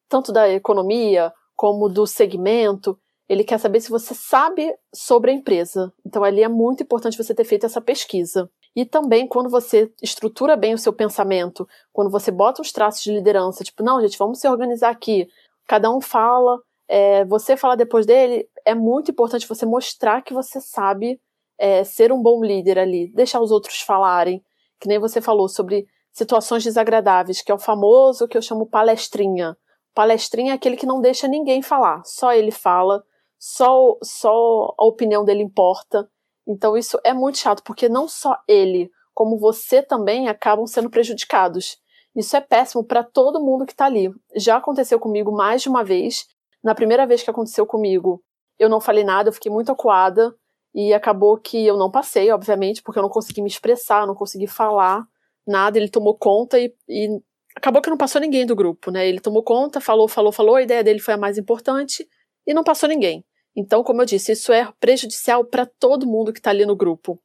tanto da economia como do segmento. Ele quer saber se você sabe sobre a empresa. Então, ali é muito importante você ter feito essa pesquisa. E também, quando você estrutura bem o seu pensamento, quando você bota os traços de liderança, tipo, não, gente, vamos se organizar aqui. Cada um fala, é, você fala depois dele. É muito importante você mostrar que você sabe é, ser um bom líder ali, deixar os outros falarem. Que nem você falou sobre situações desagradáveis, que é o famoso que eu chamo palestrinha. Palestrinha é aquele que não deixa ninguém falar, só ele fala só, só a opinião dele importa. Então isso é muito chato, porque não só ele, como você também acabam sendo prejudicados. Isso é péssimo para todo mundo que está ali. Já aconteceu comigo mais de uma vez. Na primeira vez que aconteceu comigo, eu não falei nada, eu fiquei muito acuada e acabou que eu não passei, obviamente, porque eu não consegui me expressar, não consegui falar nada. Ele tomou conta e, e acabou que não passou ninguém do grupo, né? Ele tomou conta, falou, falou, falou. A ideia dele foi a mais importante e não passou ninguém. Então, como eu disse, isso é prejudicial para todo mundo que está ali no grupo.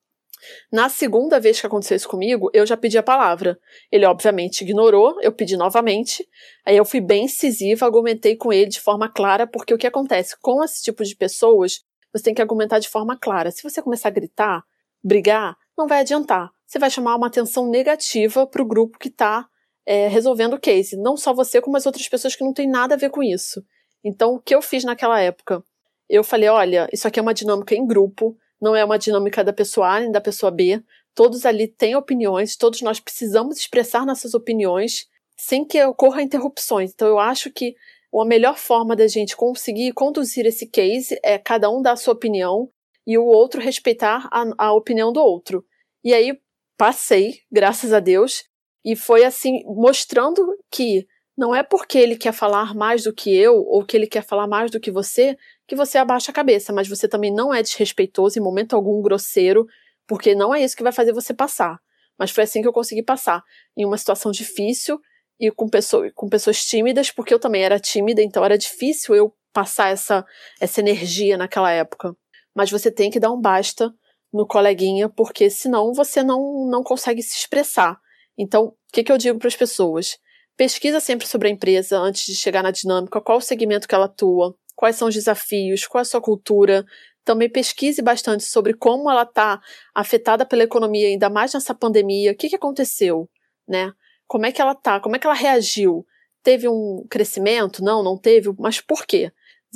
Na segunda vez que aconteceu isso comigo, eu já pedi a palavra. Ele, obviamente, ignorou, eu pedi novamente. Aí eu fui bem incisiva, argumentei com ele de forma clara, porque o que acontece com esse tipo de pessoas, você tem que argumentar de forma clara. Se você começar a gritar, brigar, não vai adiantar. Você vai chamar uma atenção negativa para o grupo que está é, resolvendo o case. Não só você, como as outras pessoas que não têm nada a ver com isso. Então, o que eu fiz naquela época? Eu falei: olha, isso aqui é uma dinâmica em grupo não é uma dinâmica da pessoa A nem da pessoa B. Todos ali têm opiniões, todos nós precisamos expressar nossas opiniões sem que ocorra interrupções. Então, eu acho que a melhor forma da gente conseguir conduzir esse case é cada um dar a sua opinião e o outro respeitar a, a opinião do outro. E aí passei, graças a Deus, e foi assim, mostrando que não é porque ele quer falar mais do que eu ou que ele quer falar mais do que você que você abaixa a cabeça, mas você também não é desrespeitoso em momento algum grosseiro, porque não é isso que vai fazer você passar. Mas foi assim que eu consegui passar, em uma situação difícil e com, pessoa, com pessoas tímidas, porque eu também era tímida, então era difícil eu passar essa, essa energia naquela época. Mas você tem que dar um basta no coleguinha, porque senão você não, não consegue se expressar. Então, o que, que eu digo para as pessoas? Pesquisa sempre sobre a empresa antes de chegar na dinâmica, qual o segmento que ela atua, quais são os desafios, qual é a sua cultura. Também pesquise bastante sobre como ela está afetada pela economia, ainda mais nessa pandemia. O que, que aconteceu, né? Como é que ela está? Como é que ela reagiu? Teve um crescimento? Não, não teve. Mas por quê?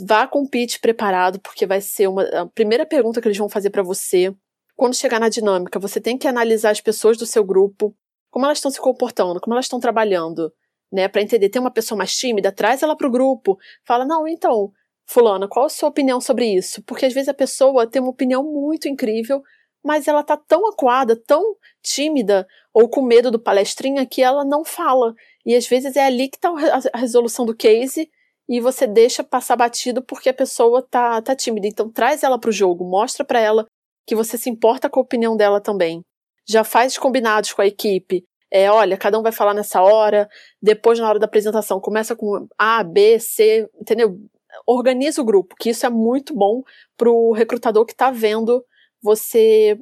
Vá com o pitch preparado, porque vai ser uma, a primeira pergunta que eles vão fazer para você. Quando chegar na dinâmica, você tem que analisar as pessoas do seu grupo, como elas estão se comportando, como elas estão trabalhando, né? Para entender, tem uma pessoa mais tímida, traz ela para o grupo, fala, não, então, Fulana, qual a sua opinião sobre isso? Porque às vezes a pessoa tem uma opinião muito incrível, mas ela tá tão acuada, tão tímida ou com medo do palestrinha que ela não fala. E às vezes é ali que tá a resolução do case e você deixa passar batido porque a pessoa tá, tá tímida. Então traz ela pro jogo, mostra para ela que você se importa com a opinião dela também. Já faz combinados com a equipe. É, olha, cada um vai falar nessa hora, depois na hora da apresentação começa com A, B, C, entendeu? Organiza o grupo, que isso é muito bom para o recrutador que está vendo você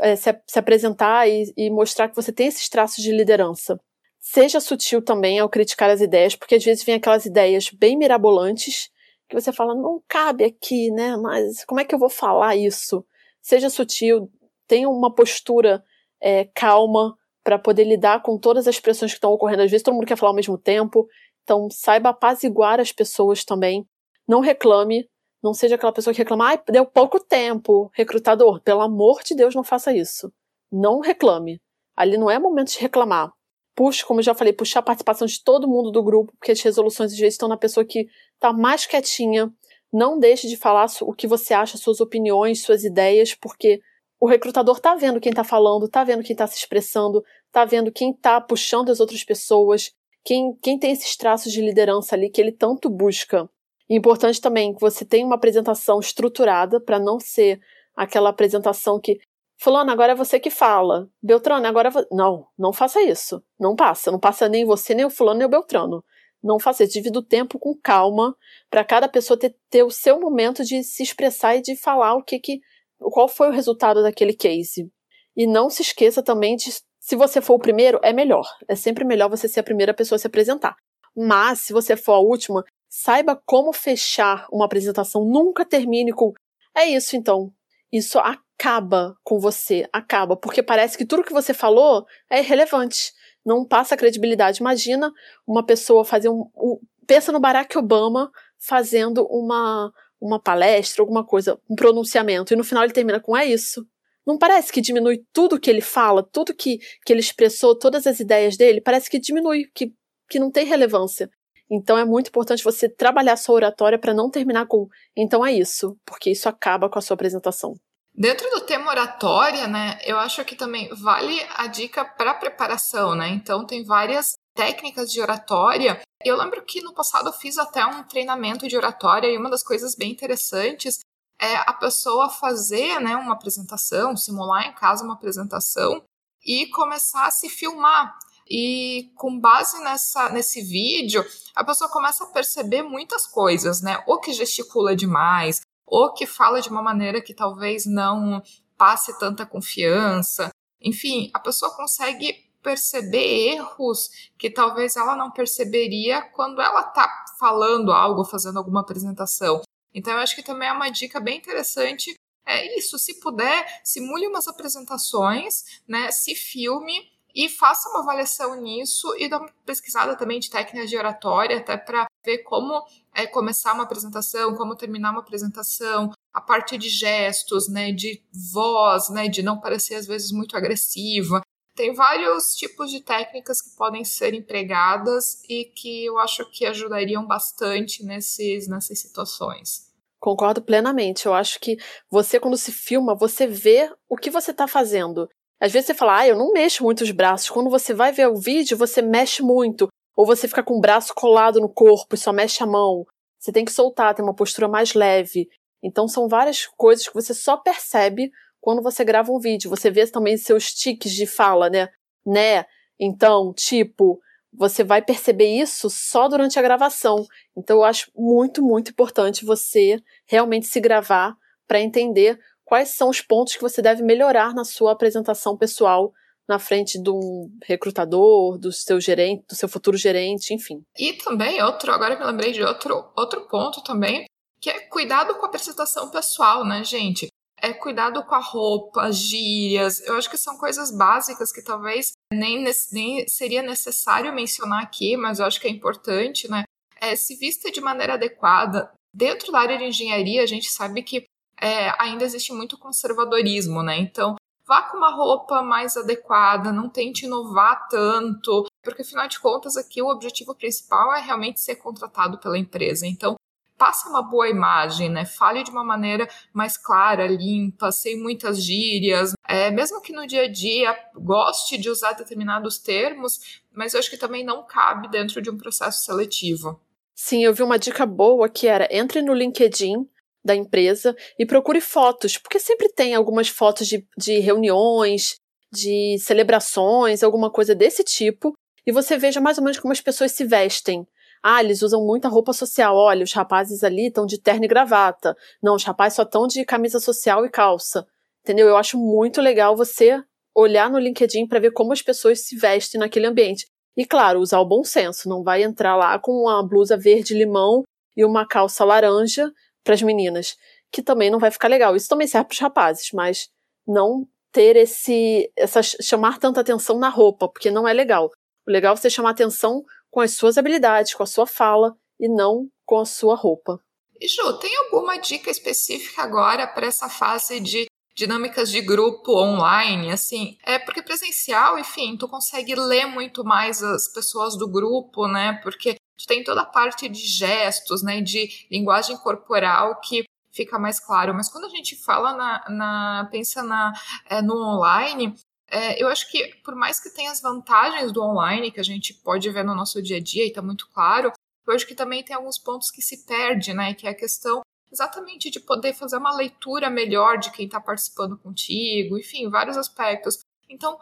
é, se, se, apresentar e, e mostrar que você tem esses traços de liderança. Seja sutil também ao criticar as ideias, porque às vezes vem aquelas ideias bem mirabolantes que você fala, não cabe aqui, né? Mas como é que eu vou falar isso? Seja sutil, tenha uma postura é, calma para poder lidar com todas as pressões que estão ocorrendo. Às vezes todo mundo quer falar ao mesmo tempo, então saiba apaziguar as pessoas também. Não reclame, não seja aquela pessoa que reclama, ai, deu pouco tempo, recrutador, pelo amor de Deus, não faça isso. Não reclame. Ali não é momento de reclamar. Puxe, como eu já falei, puxar a participação de todo mundo do grupo, porque as resoluções às vezes estão na pessoa que está mais quietinha. Não deixe de falar o que você acha, suas opiniões, suas ideias, porque o recrutador está vendo quem está falando, está vendo quem está se expressando, está vendo quem está puxando as outras pessoas, quem, quem tem esses traços de liderança ali que ele tanto busca. Importante também que você tenha uma apresentação estruturada para não ser aquela apresentação que Fulano, agora é você que fala. Beltrano, agora é Não, não faça isso. Não passa. Não passa nem você, nem o fulano, nem o Beltrano. Não faça isso. Divida o tempo com calma para cada pessoa ter, ter o seu momento de se expressar e de falar o que que. qual foi o resultado daquele case. E não se esqueça também de se você for o primeiro, é melhor. É sempre melhor você ser a primeira pessoa a se apresentar. Mas, se você for a última, Saiba como fechar uma apresentação. Nunca termine com. É isso então. Isso acaba com você. Acaba. Porque parece que tudo que você falou é irrelevante. Não passa credibilidade. Imagina uma pessoa fazer um. um pensa no Barack Obama fazendo uma, uma palestra, alguma coisa, um pronunciamento, e no final ele termina com é isso. Não parece que diminui tudo que ele fala, tudo que, que ele expressou, todas as ideias dele, parece que diminui, que, que não tem relevância. Então é muito importante você trabalhar sua oratória para não terminar com então é isso, porque isso acaba com a sua apresentação. Dentro do tema oratória, né, eu acho que também vale a dica para preparação, né? Então tem várias técnicas de oratória. Eu lembro que no passado eu fiz até um treinamento de oratória e uma das coisas bem interessantes é a pessoa fazer, né, uma apresentação, simular em casa uma apresentação e começar a se filmar. E com base nessa, nesse vídeo, a pessoa começa a perceber muitas coisas, né? Ou que gesticula demais, ou que fala de uma maneira que talvez não passe tanta confiança. Enfim, a pessoa consegue perceber erros que talvez ela não perceberia quando ela está falando algo, fazendo alguma apresentação. Então, eu acho que também é uma dica bem interessante. É isso, se puder, simule umas apresentações, né? Se filme e faça uma avaliação nisso e dá uma pesquisada também de técnicas de oratória, até para ver como é, começar uma apresentação, como terminar uma apresentação, a parte de gestos, né, de voz, né, de não parecer às vezes muito agressiva. Tem vários tipos de técnicas que podem ser empregadas e que eu acho que ajudariam bastante nesses, nessas situações. Concordo plenamente. Eu acho que você, quando se filma, você vê o que você está fazendo. Às vezes você fala, ah, eu não mexo muito os braços. Quando você vai ver o vídeo, você mexe muito. Ou você fica com o braço colado no corpo e só mexe a mão. Você tem que soltar, ter uma postura mais leve. Então são várias coisas que você só percebe quando você grava um vídeo. Você vê também seus tiques de fala, né? Né? Então, tipo, você vai perceber isso só durante a gravação. Então, eu acho muito, muito importante você realmente se gravar para entender quais são os pontos que você deve melhorar na sua apresentação pessoal na frente um recrutador, do seu gerente, do seu futuro gerente, enfim. E também outro, agora me lembrei de outro, outro ponto também, que é cuidado com a apresentação pessoal, né, gente? é cuidado com a roupa, as gírias. Eu acho que são coisas básicas que talvez nem, nem seria necessário mencionar aqui, mas eu acho que é importante, né? É, se vista de maneira adequada. Dentro da área de engenharia, a gente sabe que é, ainda existe muito conservadorismo, né? Então, vá com uma roupa mais adequada, não tente inovar tanto, porque afinal de contas aqui o objetivo principal é realmente ser contratado pela empresa. Então, passe uma boa imagem, né? Fale de uma maneira mais clara, limpa, sem muitas gírias. É, mesmo que no dia a dia goste de usar determinados termos, mas eu acho que também não cabe dentro de um processo seletivo. Sim, eu vi uma dica boa que era entre no LinkedIn da empresa e procure fotos, porque sempre tem algumas fotos de, de reuniões, de celebrações, alguma coisa desse tipo, e você veja mais ou menos como as pessoas se vestem. Ah, eles usam muita roupa social. Olha, os rapazes ali estão de terno e gravata. Não, os rapazes só estão de camisa social e calça. Entendeu? Eu acho muito legal você olhar no LinkedIn para ver como as pessoas se vestem naquele ambiente. E claro, usar o bom senso. Não vai entrar lá com uma blusa verde limão e uma calça laranja para as meninas, que também não vai ficar legal. Isso também serve para os rapazes, mas não ter esse essa chamar tanta atenção na roupa, porque não é legal. O legal é você chamar atenção com as suas habilidades, com a sua fala e não com a sua roupa. E Ju, tem alguma dica específica agora para essa fase de dinâmicas de grupo online, assim, é porque presencial, enfim, tu consegue ler muito mais as pessoas do grupo, né? Porque tem toda a parte de gestos, né? De linguagem corporal que fica mais claro. Mas quando a gente fala na, na pensa na, é, no online, é, eu acho que, por mais que tenha as vantagens do online, que a gente pode ver no nosso dia a dia e está muito claro, eu acho que também tem alguns pontos que se perde, né? Que é a questão exatamente de poder fazer uma leitura melhor de quem está participando contigo, enfim, vários aspectos. Então,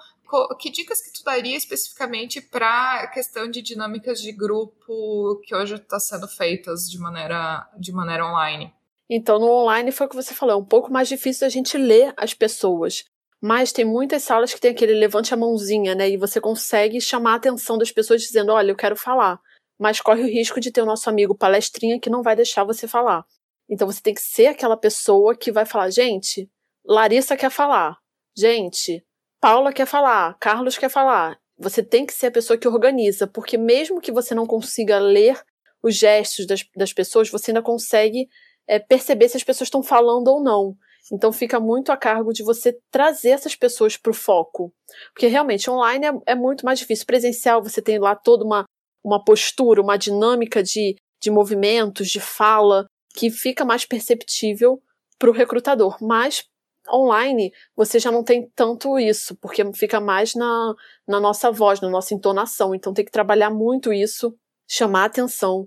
que dicas que tu daria especificamente para a questão de dinâmicas de grupo que hoje está sendo feitas de maneira, de maneira online? Então, no online foi o que você falou, é um pouco mais difícil a gente ler as pessoas. Mas tem muitas salas que tem aquele levante a mãozinha, né? E você consegue chamar a atenção das pessoas dizendo: olha, eu quero falar. Mas corre o risco de ter o nosso amigo palestrinha que não vai deixar você falar. Então você tem que ser aquela pessoa que vai falar: gente, Larissa quer falar. Gente, Paula quer falar. Carlos quer falar. Você tem que ser a pessoa que organiza, porque mesmo que você não consiga ler os gestos das, das pessoas, você ainda consegue é, perceber se as pessoas estão falando ou não. Então fica muito a cargo de você trazer essas pessoas para o foco. Porque realmente online é, é, muito mais difícil. Presencial, você tem lá toda uma, uma postura, uma dinâmica de, de movimentos, de fala, que fica mais perceptível para o recrutador. Mas online você já não tem tanto isso, porque fica mais na, na nossa voz, na nossa entonação. Então tem que trabalhar muito isso, chamar atenção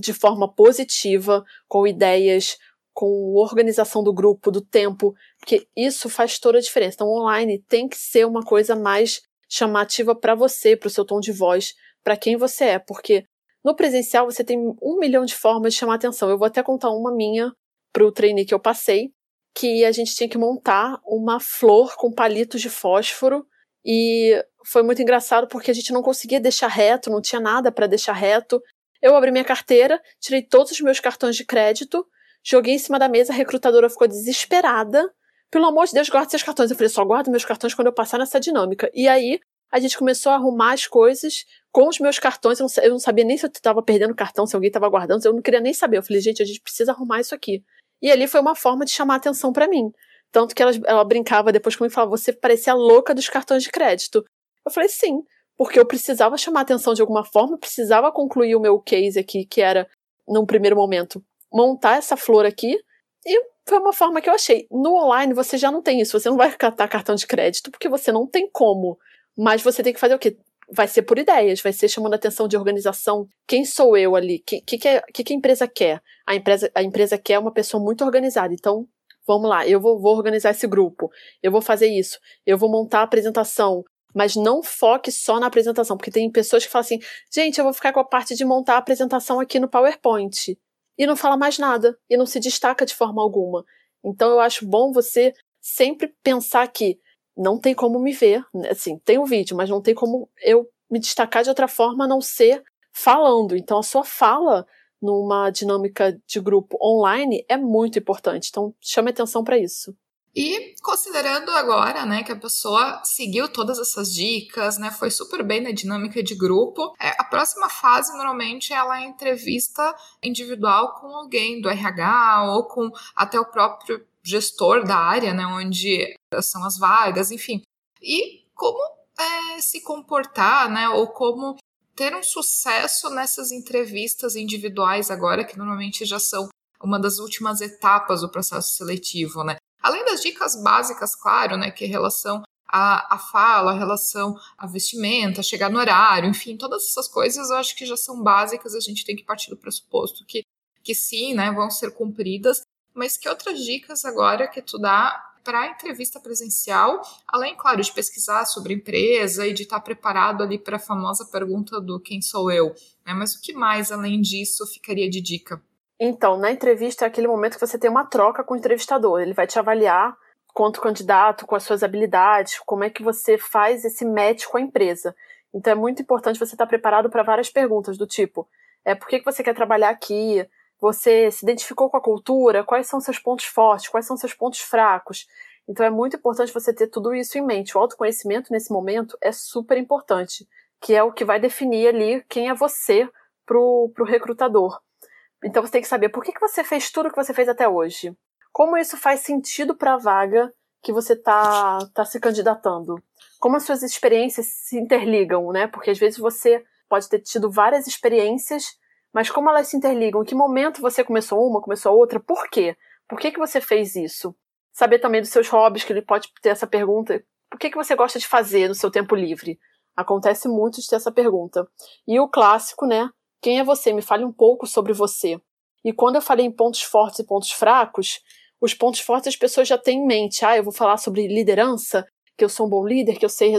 de forma positiva, com ideias com organização do grupo, do tempo, porque isso faz toda a diferença. Então, online tem que ser uma coisa mais chamativa para você, para o seu tom de voz, para quem você é, porque no presencial você tem um milhão de formas de chamar atenção. Eu vou até contar uma minha para o trainee que eu passei, que a gente tinha que montar uma flor com palitos de fósforo e foi muito engraçado porque a gente não conseguia deixar reto, não tinha nada para deixar reto. Eu abri minha carteira, tirei todos os meus cartões de crédito, joguei em cima da mesa, a recrutadora ficou desesperada. Pelo amor de Deus, guarda seus cartões. Eu falei, só guardo meus cartões quando eu passar nessa dinâmica. E aí, a gente começou a arrumar as coisas com os meus cartões. Eu não, eu não sabia nem se eu estava perdendo cartão, se alguém estava guardando, eu não queria nem saber. Eu falei, gente, a gente precisa arrumar isso aqui. E ali foi uma forma de chamar atenção para mim. Tanto que ela, ela brincava depois comigo e falava: Você parecia louca dos cartões de crédito. Eu falei: Sim, porque eu precisava chamar atenção de alguma forma, precisava concluir o meu case aqui, que era, num primeiro momento, montar essa flor aqui. E foi uma forma que eu achei. No online você já não tem isso, você não vai catar cartão de crédito, porque você não tem como. Mas você tem que fazer o quê? Vai ser por ideias, vai ser chamando a atenção de organização. Quem sou eu ali? O que, que, que, que, que a empresa quer? A empresa, a empresa quer uma pessoa muito organizada. Então, vamos lá, eu vou, vou organizar esse grupo, eu vou fazer isso, eu vou montar a apresentação, mas não foque só na apresentação, porque tem pessoas que falam assim, gente, eu vou ficar com a parte de montar a apresentação aqui no PowerPoint, e não fala mais nada, e não se destaca de forma alguma. Então eu acho bom você sempre pensar que não tem como me ver, né, assim, tem o um vídeo, mas não tem como eu me destacar de outra forma a não ser falando. Então a sua fala numa dinâmica de grupo online é muito importante. Então, chame atenção para isso. E considerando agora, né, que a pessoa seguiu todas essas dicas, né, foi super bem na dinâmica de grupo, é, a próxima fase normalmente ela é entrevista individual com alguém do RH ou com até o próprio gestor da área, né, onde são as vagas, enfim. E como é, se comportar, né, ou como ter um sucesso nessas entrevistas individuais agora, que normalmente já são uma das últimas etapas do processo seletivo, né? Além das dicas básicas, claro, né, que é relação à, à fala, a relação à vestimenta, chegar no horário, enfim, todas essas coisas eu acho que já são básicas, a gente tem que partir do pressuposto que, que sim, né, vão ser cumpridas, mas que outras dicas agora que tu dá para a entrevista presencial, além, claro, de pesquisar sobre a empresa e de estar preparado ali para a famosa pergunta do quem sou eu, né? Mas o que mais, além disso, ficaria de dica? Então, na entrevista é aquele momento que você tem uma troca com o entrevistador. Ele vai te avaliar quanto candidato, com as suas habilidades, como é que você faz esse match com a empresa. Então é muito importante você estar preparado para várias perguntas do tipo: é, por que, que você quer trabalhar aqui? Você se identificou com a cultura? Quais são seus pontos fortes? Quais são seus pontos fracos? Então é muito importante você ter tudo isso em mente. O autoconhecimento nesse momento é super importante, que é o que vai definir ali quem é você pro, pro recrutador. Então você tem que saber por que, que você fez tudo o que você fez até hoje. Como isso faz sentido para a vaga que você está tá se candidatando? Como as suas experiências se interligam, né? Porque às vezes você pode ter tido várias experiências mas como elas se interligam? Em que momento você começou uma, começou outra? Por quê? Por que, que você fez isso? Saber também dos seus hobbies, que ele pode ter essa pergunta. Por que, que você gosta de fazer no seu tempo livre? Acontece muito de ter essa pergunta. E o clássico, né? Quem é você? Me fale um pouco sobre você. E quando eu falei em pontos fortes e pontos fracos, os pontos fortes as pessoas já têm em mente. Ah, eu vou falar sobre liderança, que eu sou um bom líder, que eu sei,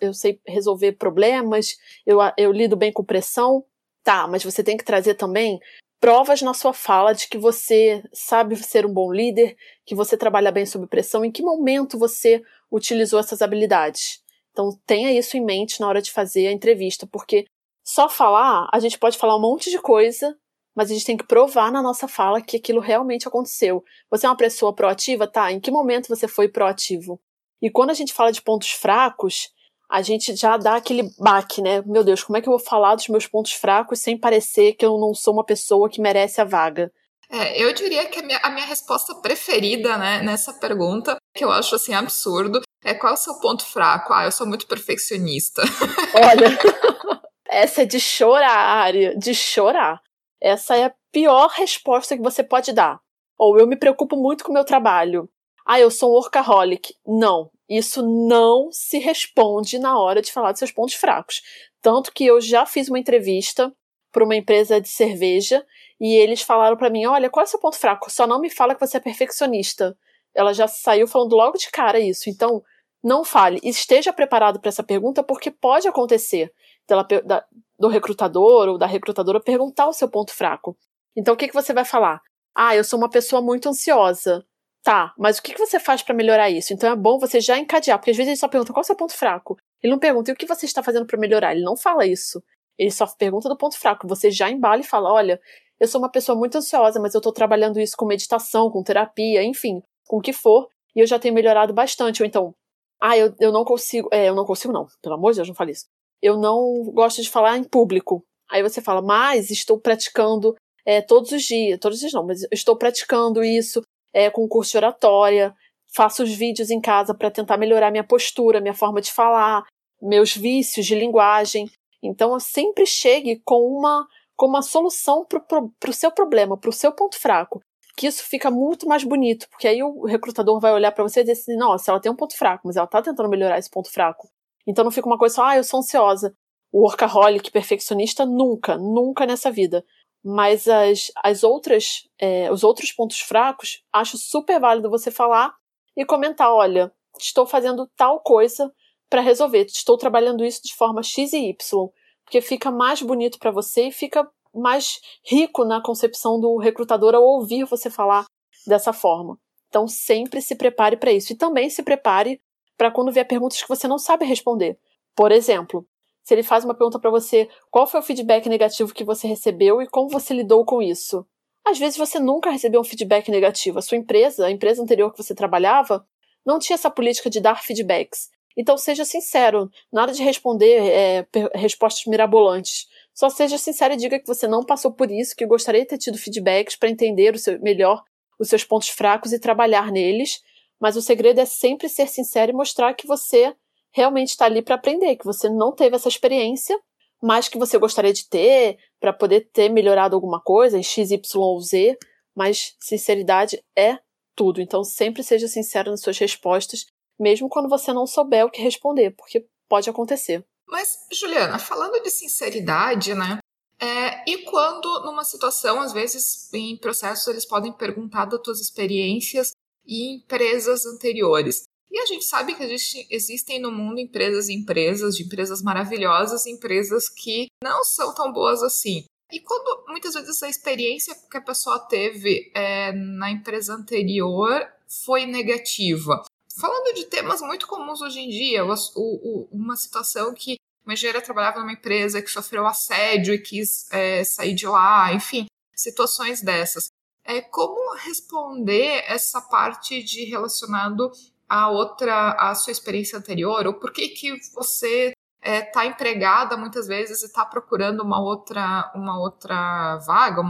eu sei resolver problemas, eu, eu lido bem com pressão. Tá, mas você tem que trazer também provas na sua fala de que você sabe ser um bom líder, que você trabalha bem sob pressão, em que momento você utilizou essas habilidades. Então tenha isso em mente na hora de fazer a entrevista, porque só falar, a gente pode falar um monte de coisa, mas a gente tem que provar na nossa fala que aquilo realmente aconteceu. Você é uma pessoa proativa? Tá, em que momento você foi proativo? E quando a gente fala de pontos fracos, a gente já dá aquele baque, né? Meu Deus, como é que eu vou falar dos meus pontos fracos sem parecer que eu não sou uma pessoa que merece a vaga? É, eu diria que a minha, a minha resposta preferida né, nessa pergunta, que eu acho assim absurdo, é qual é o seu ponto fraco? Ah, eu sou muito perfeccionista. Olha, essa é de chorar, de chorar. Essa é a pior resposta que você pode dar. Ou eu me preocupo muito com o meu trabalho. Ah, eu sou um workaholic. Não, isso não se responde na hora de falar dos seus pontos fracos. Tanto que eu já fiz uma entrevista para uma empresa de cerveja e eles falaram para mim: olha, qual é o seu ponto fraco? Só não me fala que você é perfeccionista. Ela já saiu falando logo de cara isso. Então, não fale. Esteja preparado para essa pergunta, porque pode acontecer dela, da, do recrutador ou da recrutadora perguntar o seu ponto fraco. Então, o que, que você vai falar? Ah, eu sou uma pessoa muito ansiosa. Tá, mas o que você faz para melhorar isso? Então é bom você já encadear, porque às vezes ele só pergunta qual é o seu ponto fraco. Ele não pergunta e o que você está fazendo para melhorar. Ele não fala isso. Ele só pergunta do ponto fraco. Você já embala e fala: olha, eu sou uma pessoa muito ansiosa, mas eu estou trabalhando isso com meditação, com terapia, enfim, com o que for, e eu já tenho melhorado bastante. Ou então, ah, eu, eu não consigo. É, eu não consigo, não. Pelo amor de Deus, não fale isso. Eu não gosto de falar em público. Aí você fala, mas estou praticando é, todos os dias, todos os dias não, mas estou praticando isso é, com curso de oratória, faço os vídeos em casa para tentar melhorar minha postura, minha forma de falar, meus vícios de linguagem. Então, eu sempre chegue com uma, com uma solução para o seu problema, para o seu ponto fraco. Que isso fica muito mais bonito, porque aí o recrutador vai olhar para você e dizer assim: nossa, ela tem um ponto fraco, mas ela está tentando melhorar esse ponto fraco. Então não fica uma coisa só, ah, eu sou ansiosa. O workaholic perfeccionista, nunca, nunca nessa vida. Mas as, as outras, é, os outros pontos fracos, acho super válido você falar e comentar: olha, estou fazendo tal coisa para resolver, estou trabalhando isso de forma X e Y, porque fica mais bonito para você e fica mais rico na concepção do recrutador ao ouvir você falar dessa forma. Então, sempre se prepare para isso. E também se prepare para quando vier perguntas que você não sabe responder. Por exemplo, se ele faz uma pergunta para você, qual foi o feedback negativo que você recebeu e como você lidou com isso? Às vezes você nunca recebeu um feedback negativo. A sua empresa, a empresa anterior que você trabalhava, não tinha essa política de dar feedbacks. Então seja sincero, nada de responder é, respostas mirabolantes. Só seja sincero e diga que você não passou por isso, que gostaria de ter tido feedbacks para entender o seu, melhor os seus pontos fracos e trabalhar neles. Mas o segredo é sempre ser sincero e mostrar que você realmente está ali para aprender, que você não teve essa experiência, mas que você gostaria de ter para poder ter melhorado alguma coisa em X, Y ou Z. Mas sinceridade é tudo. Então sempre seja sincero nas suas respostas, mesmo quando você não souber o que responder, porque pode acontecer. Mas, Juliana, falando de sinceridade, né? É, e quando, numa situação, às vezes, em processos, eles podem perguntar das tuas experiências e empresas anteriores. E a gente sabe que existe, existem no mundo empresas e empresas, de empresas maravilhosas, empresas que não são tão boas assim. E quando muitas vezes a experiência que a pessoa teve é, na empresa anterior foi negativa. Falando de temas muito comuns hoje em dia, o, o, uma situação que uma engenheira trabalhava numa empresa que sofreu assédio e quis é, sair de lá, enfim, situações dessas. É, como responder essa parte de relacionado a outra, a sua experiência anterior, ou por que que você está é, tá empregada muitas vezes e está procurando uma outra, uma outra vaga,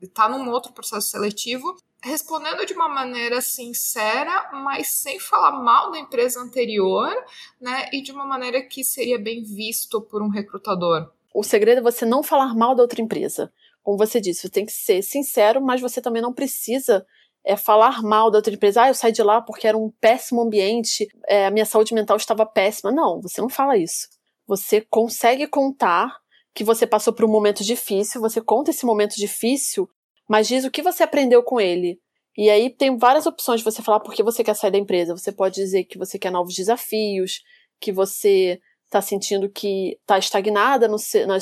está um, num outro processo seletivo, respondendo de uma maneira sincera, mas sem falar mal da empresa anterior, né, e de uma maneira que seria bem visto por um recrutador. O segredo é você não falar mal da outra empresa. Como você disse, você tem que ser sincero, mas você também não precisa é, falar mal da outra empresa. Ah, eu saí de lá porque era um péssimo ambiente, é, a minha saúde mental estava péssima. Não, você não fala isso. Você consegue contar que você passou por um momento difícil, você conta esse momento difícil, mas diz o que você aprendeu com ele. E aí tem várias opções de você falar porque você quer sair da empresa. Você pode dizer que você quer novos desafios, que você está sentindo que está estagnada no, seu, no,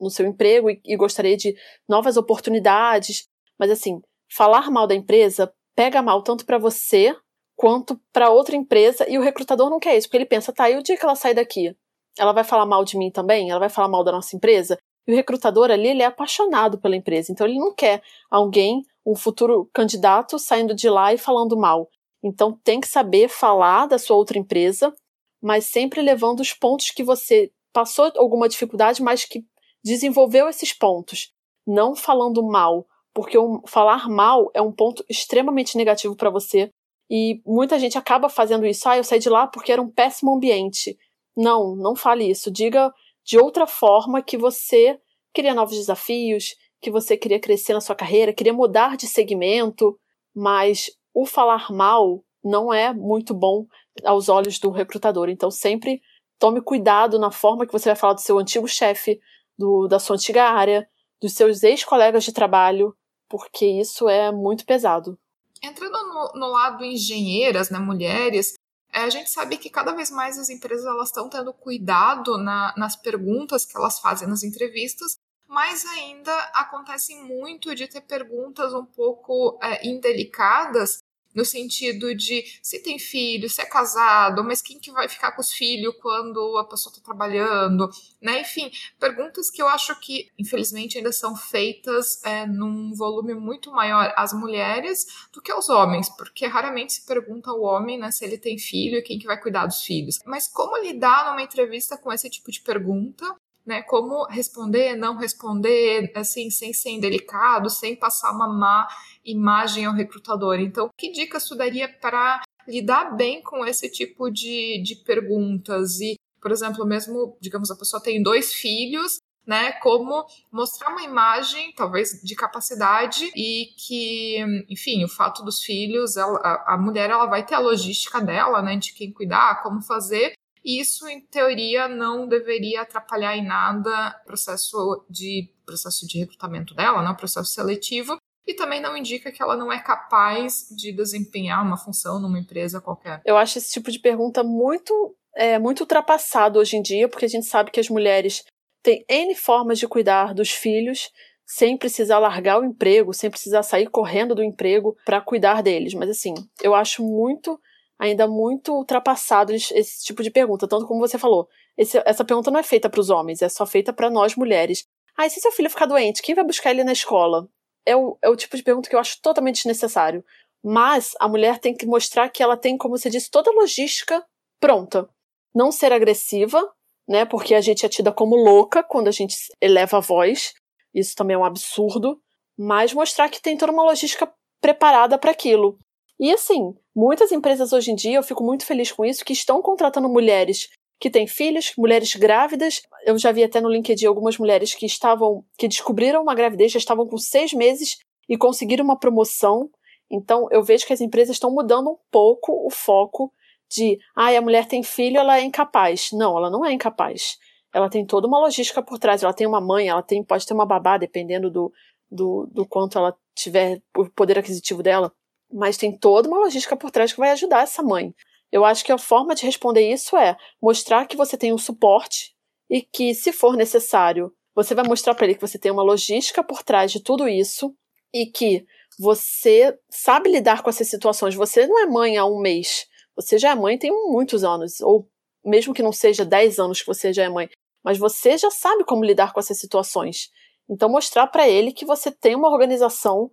no seu emprego e, e gostaria de novas oportunidades. Mas assim, falar mal da empresa pega mal tanto para você quanto para outra empresa e o recrutador não quer isso, porque ele pensa, tá, e o dia que ela sair daqui, ela vai falar mal de mim também? Ela vai falar mal da nossa empresa? E o recrutador ali, ele é apaixonado pela empresa, então ele não quer alguém, um futuro candidato, saindo de lá e falando mal. Então tem que saber falar da sua outra empresa, mas sempre levando os pontos que você passou alguma dificuldade, mas que desenvolveu esses pontos, não falando mal porque o falar mal é um ponto extremamente negativo para você e muita gente acaba fazendo isso. Ah, eu saí de lá porque era um péssimo ambiente. Não, não fale isso. Diga de outra forma que você queria novos desafios, que você queria crescer na sua carreira, queria mudar de segmento, mas o falar mal não é muito bom aos olhos do recrutador. Então sempre tome cuidado na forma que você vai falar do seu antigo chefe, do, da sua antiga área, dos seus ex-colegas de trabalho, porque isso é muito pesado. Entrando no, no lado engenheiras, né, mulheres, é, a gente sabe que cada vez mais as empresas elas estão tendo cuidado na, nas perguntas que elas fazem nas entrevistas, mas ainda acontece muito de ter perguntas um pouco é, indelicadas no sentido de se tem filho, se é casado, mas quem que vai ficar com os filhos quando a pessoa está trabalhando, né? Enfim, perguntas que eu acho que, infelizmente, ainda são feitas é, num volume muito maior às mulheres do que aos homens, porque raramente se pergunta ao homem né, se ele tem filho e quem que vai cuidar dos filhos. Mas como lidar numa entrevista com esse tipo de pergunta? Né, como responder, não responder, assim, sem ser indelicado, sem passar uma má imagem ao recrutador. Então, que dicas tu daria para lidar bem com esse tipo de, de perguntas? E, por exemplo, mesmo, digamos, a pessoa tem dois filhos, né? Como mostrar uma imagem, talvez, de capacidade e que, enfim, o fato dos filhos, ela, a, a mulher ela vai ter a logística dela, né? De quem cuidar, como fazer. Isso, em teoria, não deveria atrapalhar em nada o processo de, processo de recrutamento dela, né? o processo seletivo, e também não indica que ela não é capaz de desempenhar uma função numa empresa qualquer. Eu acho esse tipo de pergunta muito é, muito ultrapassado hoje em dia, porque a gente sabe que as mulheres têm N formas de cuidar dos filhos sem precisar largar o emprego, sem precisar sair correndo do emprego para cuidar deles. Mas assim, eu acho muito, ainda muito ultrapassado esse tipo de pergunta. Tanto como você falou, esse, essa pergunta não é feita para os homens, é só feita para nós mulheres. Ah, e se seu filho ficar doente, quem vai buscar ele na escola? é o, é o tipo de pergunta que eu acho totalmente desnecessário. Mas a mulher tem que mostrar que ela tem, como você disse, toda a logística pronta. Não ser agressiva, né? Porque a gente é tida como louca quando a gente eleva a voz. Isso também é um absurdo. Mas mostrar que tem toda uma logística preparada para aquilo. E assim, muitas empresas hoje em dia, eu fico muito feliz com isso, que estão contratando mulheres que têm filhos, mulheres grávidas. Eu já vi até no LinkedIn algumas mulheres que estavam, que descobriram uma gravidez, já estavam com seis meses e conseguiram uma promoção. Então, eu vejo que as empresas estão mudando um pouco o foco de, ah, a mulher tem filho, ela é incapaz. Não, ela não é incapaz. Ela tem toda uma logística por trás. Ela tem uma mãe, ela tem, pode ter uma babá, dependendo do, do, do quanto ela tiver o poder aquisitivo dela. Mas tem toda uma logística por trás que vai ajudar essa mãe. Eu acho que a forma de responder isso é mostrar que você tem um suporte e que, se for necessário, você vai mostrar para ele que você tem uma logística por trás de tudo isso e que você sabe lidar com essas situações. Você não é mãe há um mês, você já é mãe tem muitos anos, ou mesmo que não seja 10 anos que você já é mãe, mas você já sabe como lidar com essas situações. Então, mostrar para ele que você tem uma organização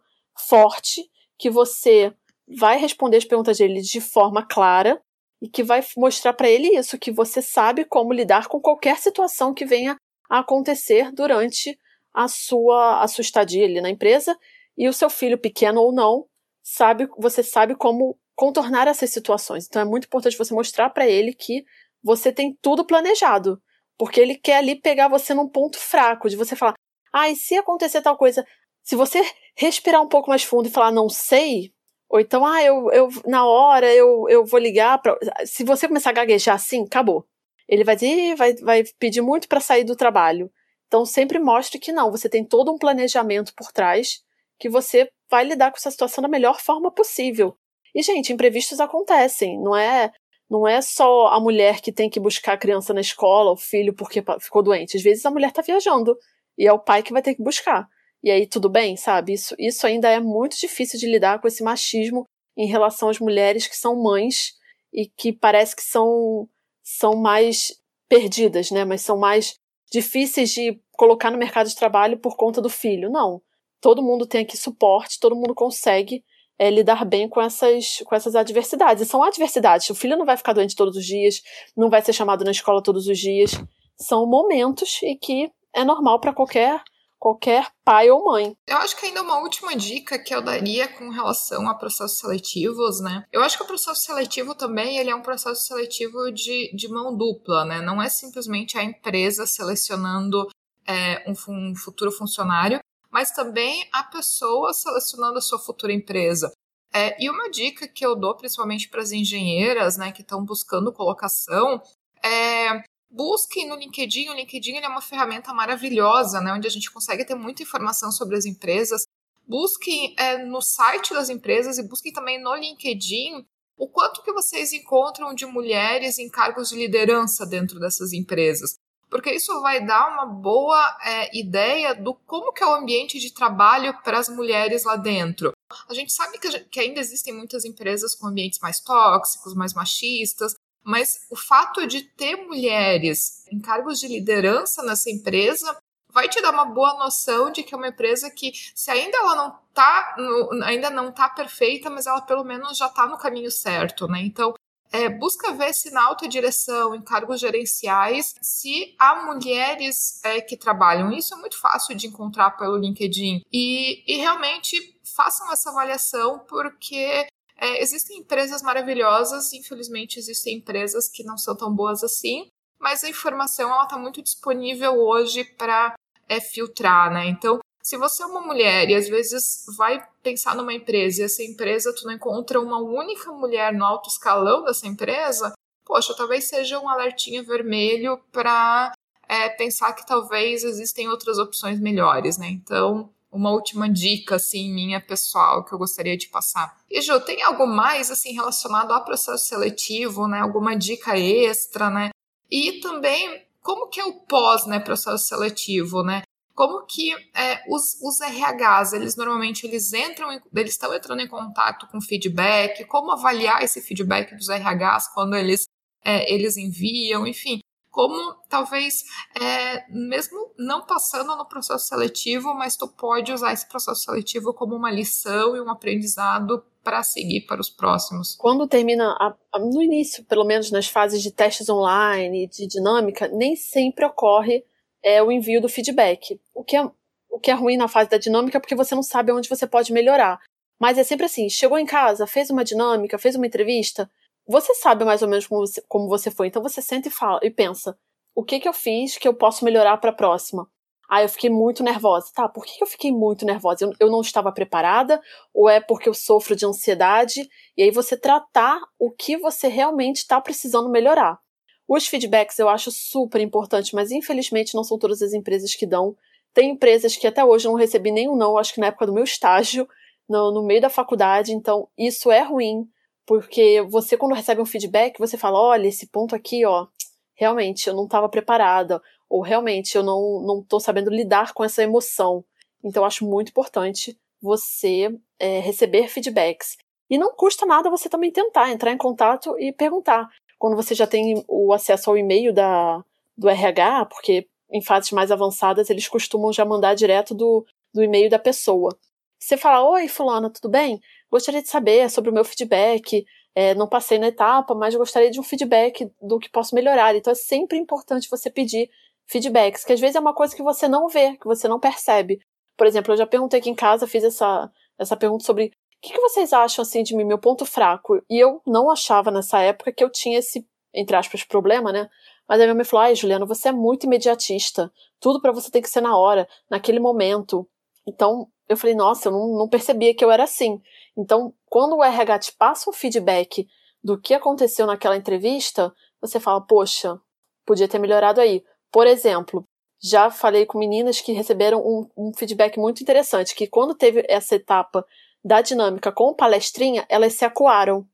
forte, que você vai responder as perguntas dele de forma clara e que vai mostrar para ele isso, que você sabe como lidar com qualquer situação que venha a acontecer durante a sua, a sua estadia ali na empresa e o seu filho pequeno ou não sabe, você sabe como contornar essas situações. Então é muito importante você mostrar para ele que você tem tudo planejado, porque ele quer ali pegar você num ponto fraco, de você falar: "Ah, e se acontecer tal coisa?" Se você respirar um pouco mais fundo e falar não sei, ou então, ah, eu, eu na hora eu, eu vou ligar para. Se você começar a gaguejar assim, acabou. Ele vai dizer, vai, vai pedir muito para sair do trabalho. Então sempre mostre que não, você tem todo um planejamento por trás que você vai lidar com essa situação da melhor forma possível. E gente, imprevistos acontecem, não é não é só a mulher que tem que buscar a criança na escola, o filho porque ficou doente. Às vezes a mulher está viajando e é o pai que vai ter que buscar. E aí tudo bem, sabe? Isso, isso ainda é muito difícil de lidar com esse machismo em relação às mulheres que são mães e que parece que são, são mais perdidas, né? Mas são mais difíceis de colocar no mercado de trabalho por conta do filho. Não. Todo mundo tem aqui suporte, todo mundo consegue é, lidar bem com essas, com essas adversidades. E são adversidades. O filho não vai ficar doente todos os dias, não vai ser chamado na escola todos os dias. São momentos e que é normal para qualquer qualquer pai ou mãe. Eu acho que ainda uma última dica que eu daria com relação a processos seletivos, né? Eu acho que o processo seletivo também ele é um processo seletivo de, de mão dupla, né? Não é simplesmente a empresa selecionando é, um, um futuro funcionário, mas também a pessoa selecionando a sua futura empresa. É, e uma dica que eu dou principalmente para as engenheiras, né, que estão buscando colocação, é busquem no LinkedIn. O LinkedIn é uma ferramenta maravilhosa, né, onde a gente consegue ter muita informação sobre as empresas. Busquem é, no site das empresas e busquem também no LinkedIn o quanto que vocês encontram de mulheres em cargos de liderança dentro dessas empresas. porque isso vai dar uma boa é, ideia do como que é o ambiente de trabalho para as mulheres lá dentro. A gente sabe que, que ainda existem muitas empresas com ambientes mais tóxicos, mais machistas, mas o fato de ter mulheres em cargos de liderança nessa empresa vai te dar uma boa noção de que é uma empresa que, se ainda ela não tá, no, ainda não tá perfeita, mas ela pelo menos já tá no caminho certo, né? Então, é, busca ver se na alta direção, em cargos gerenciais, se há mulheres é, que trabalham. Isso é muito fácil de encontrar pelo LinkedIn. E, e realmente façam essa avaliação, porque é, existem empresas maravilhosas, infelizmente existem empresas que não são tão boas assim, mas a informação ela está muito disponível hoje para é, filtrar, né? Então, se você é uma mulher e às vezes vai pensar numa empresa e essa empresa tu não encontra uma única mulher no alto escalão dessa empresa, poxa, talvez seja um alertinho vermelho para é, pensar que talvez existem outras opções melhores, né? Então, uma última dica, assim, minha pessoal, que eu gostaria de passar. E, Ju, tem algo mais, assim, relacionado ao processo seletivo, né? Alguma dica extra, né? E também, como que é o pós, né, processo seletivo, né? como que é, os, os RHs, eles normalmente eles entram, eles estão entrando em contato com feedback, como avaliar esse feedback dos RHs quando eles, é, eles enviam, enfim, como talvez, é, mesmo não passando no processo seletivo, mas tu pode usar esse processo seletivo como uma lição e um aprendizado para seguir para os próximos. Quando termina, a, a, no início, pelo menos nas fases de testes online, de dinâmica, nem sempre ocorre é o envio do feedback. O que é, o que é ruim na fase da dinâmica é porque você não sabe onde você pode melhorar. Mas é sempre assim: chegou em casa, fez uma dinâmica, fez uma entrevista, você sabe mais ou menos como você, como você foi. Então você senta e fala e pensa: o que, que eu fiz que eu posso melhorar para a próxima? Ah, eu fiquei muito nervosa. Tá, por que eu fiquei muito nervosa? Eu, eu não estava preparada? Ou é porque eu sofro de ansiedade? E aí você tratar o que você realmente está precisando melhorar. Os feedbacks eu acho super importante, mas infelizmente não são todas as empresas que dão. Tem empresas que até hoje eu não recebi nenhum não, acho que na época do meu estágio, no, no meio da faculdade, então isso é ruim, porque você quando recebe um feedback, você fala, olha, esse ponto aqui, ó, realmente eu não estava preparada, ou realmente eu não, não tô sabendo lidar com essa emoção. Então eu acho muito importante você é, receber feedbacks. E não custa nada você também tentar entrar em contato e perguntar quando você já tem o acesso ao e-mail da, do RH, porque em fases mais avançadas eles costumam já mandar direto do, do e-mail da pessoa. Você fala: Oi, Fulana, tudo bem? Gostaria de saber sobre o meu feedback. É, não passei na etapa, mas gostaria de um feedback do que posso melhorar. Então é sempre importante você pedir feedbacks, que às vezes é uma coisa que você não vê, que você não percebe. Por exemplo, eu já perguntei aqui em casa, fiz essa, essa pergunta sobre que, que vocês acham assim de mim, meu ponto fraco? E eu não achava nessa época que eu tinha esse, entre aspas, problema, né? Mas a minha mãe falou: ai, Juliana, você é muito imediatista. Tudo para você tem que ser na hora, naquele momento. Então, eu falei, nossa, eu não, não percebia que eu era assim. Então, quando o RH te passa um feedback do que aconteceu naquela entrevista, você fala, poxa, podia ter melhorado aí. Por exemplo, já falei com meninas que receberam um, um feedback muito interessante, que quando teve essa etapa da dinâmica com palestrinha, elas se acuaram.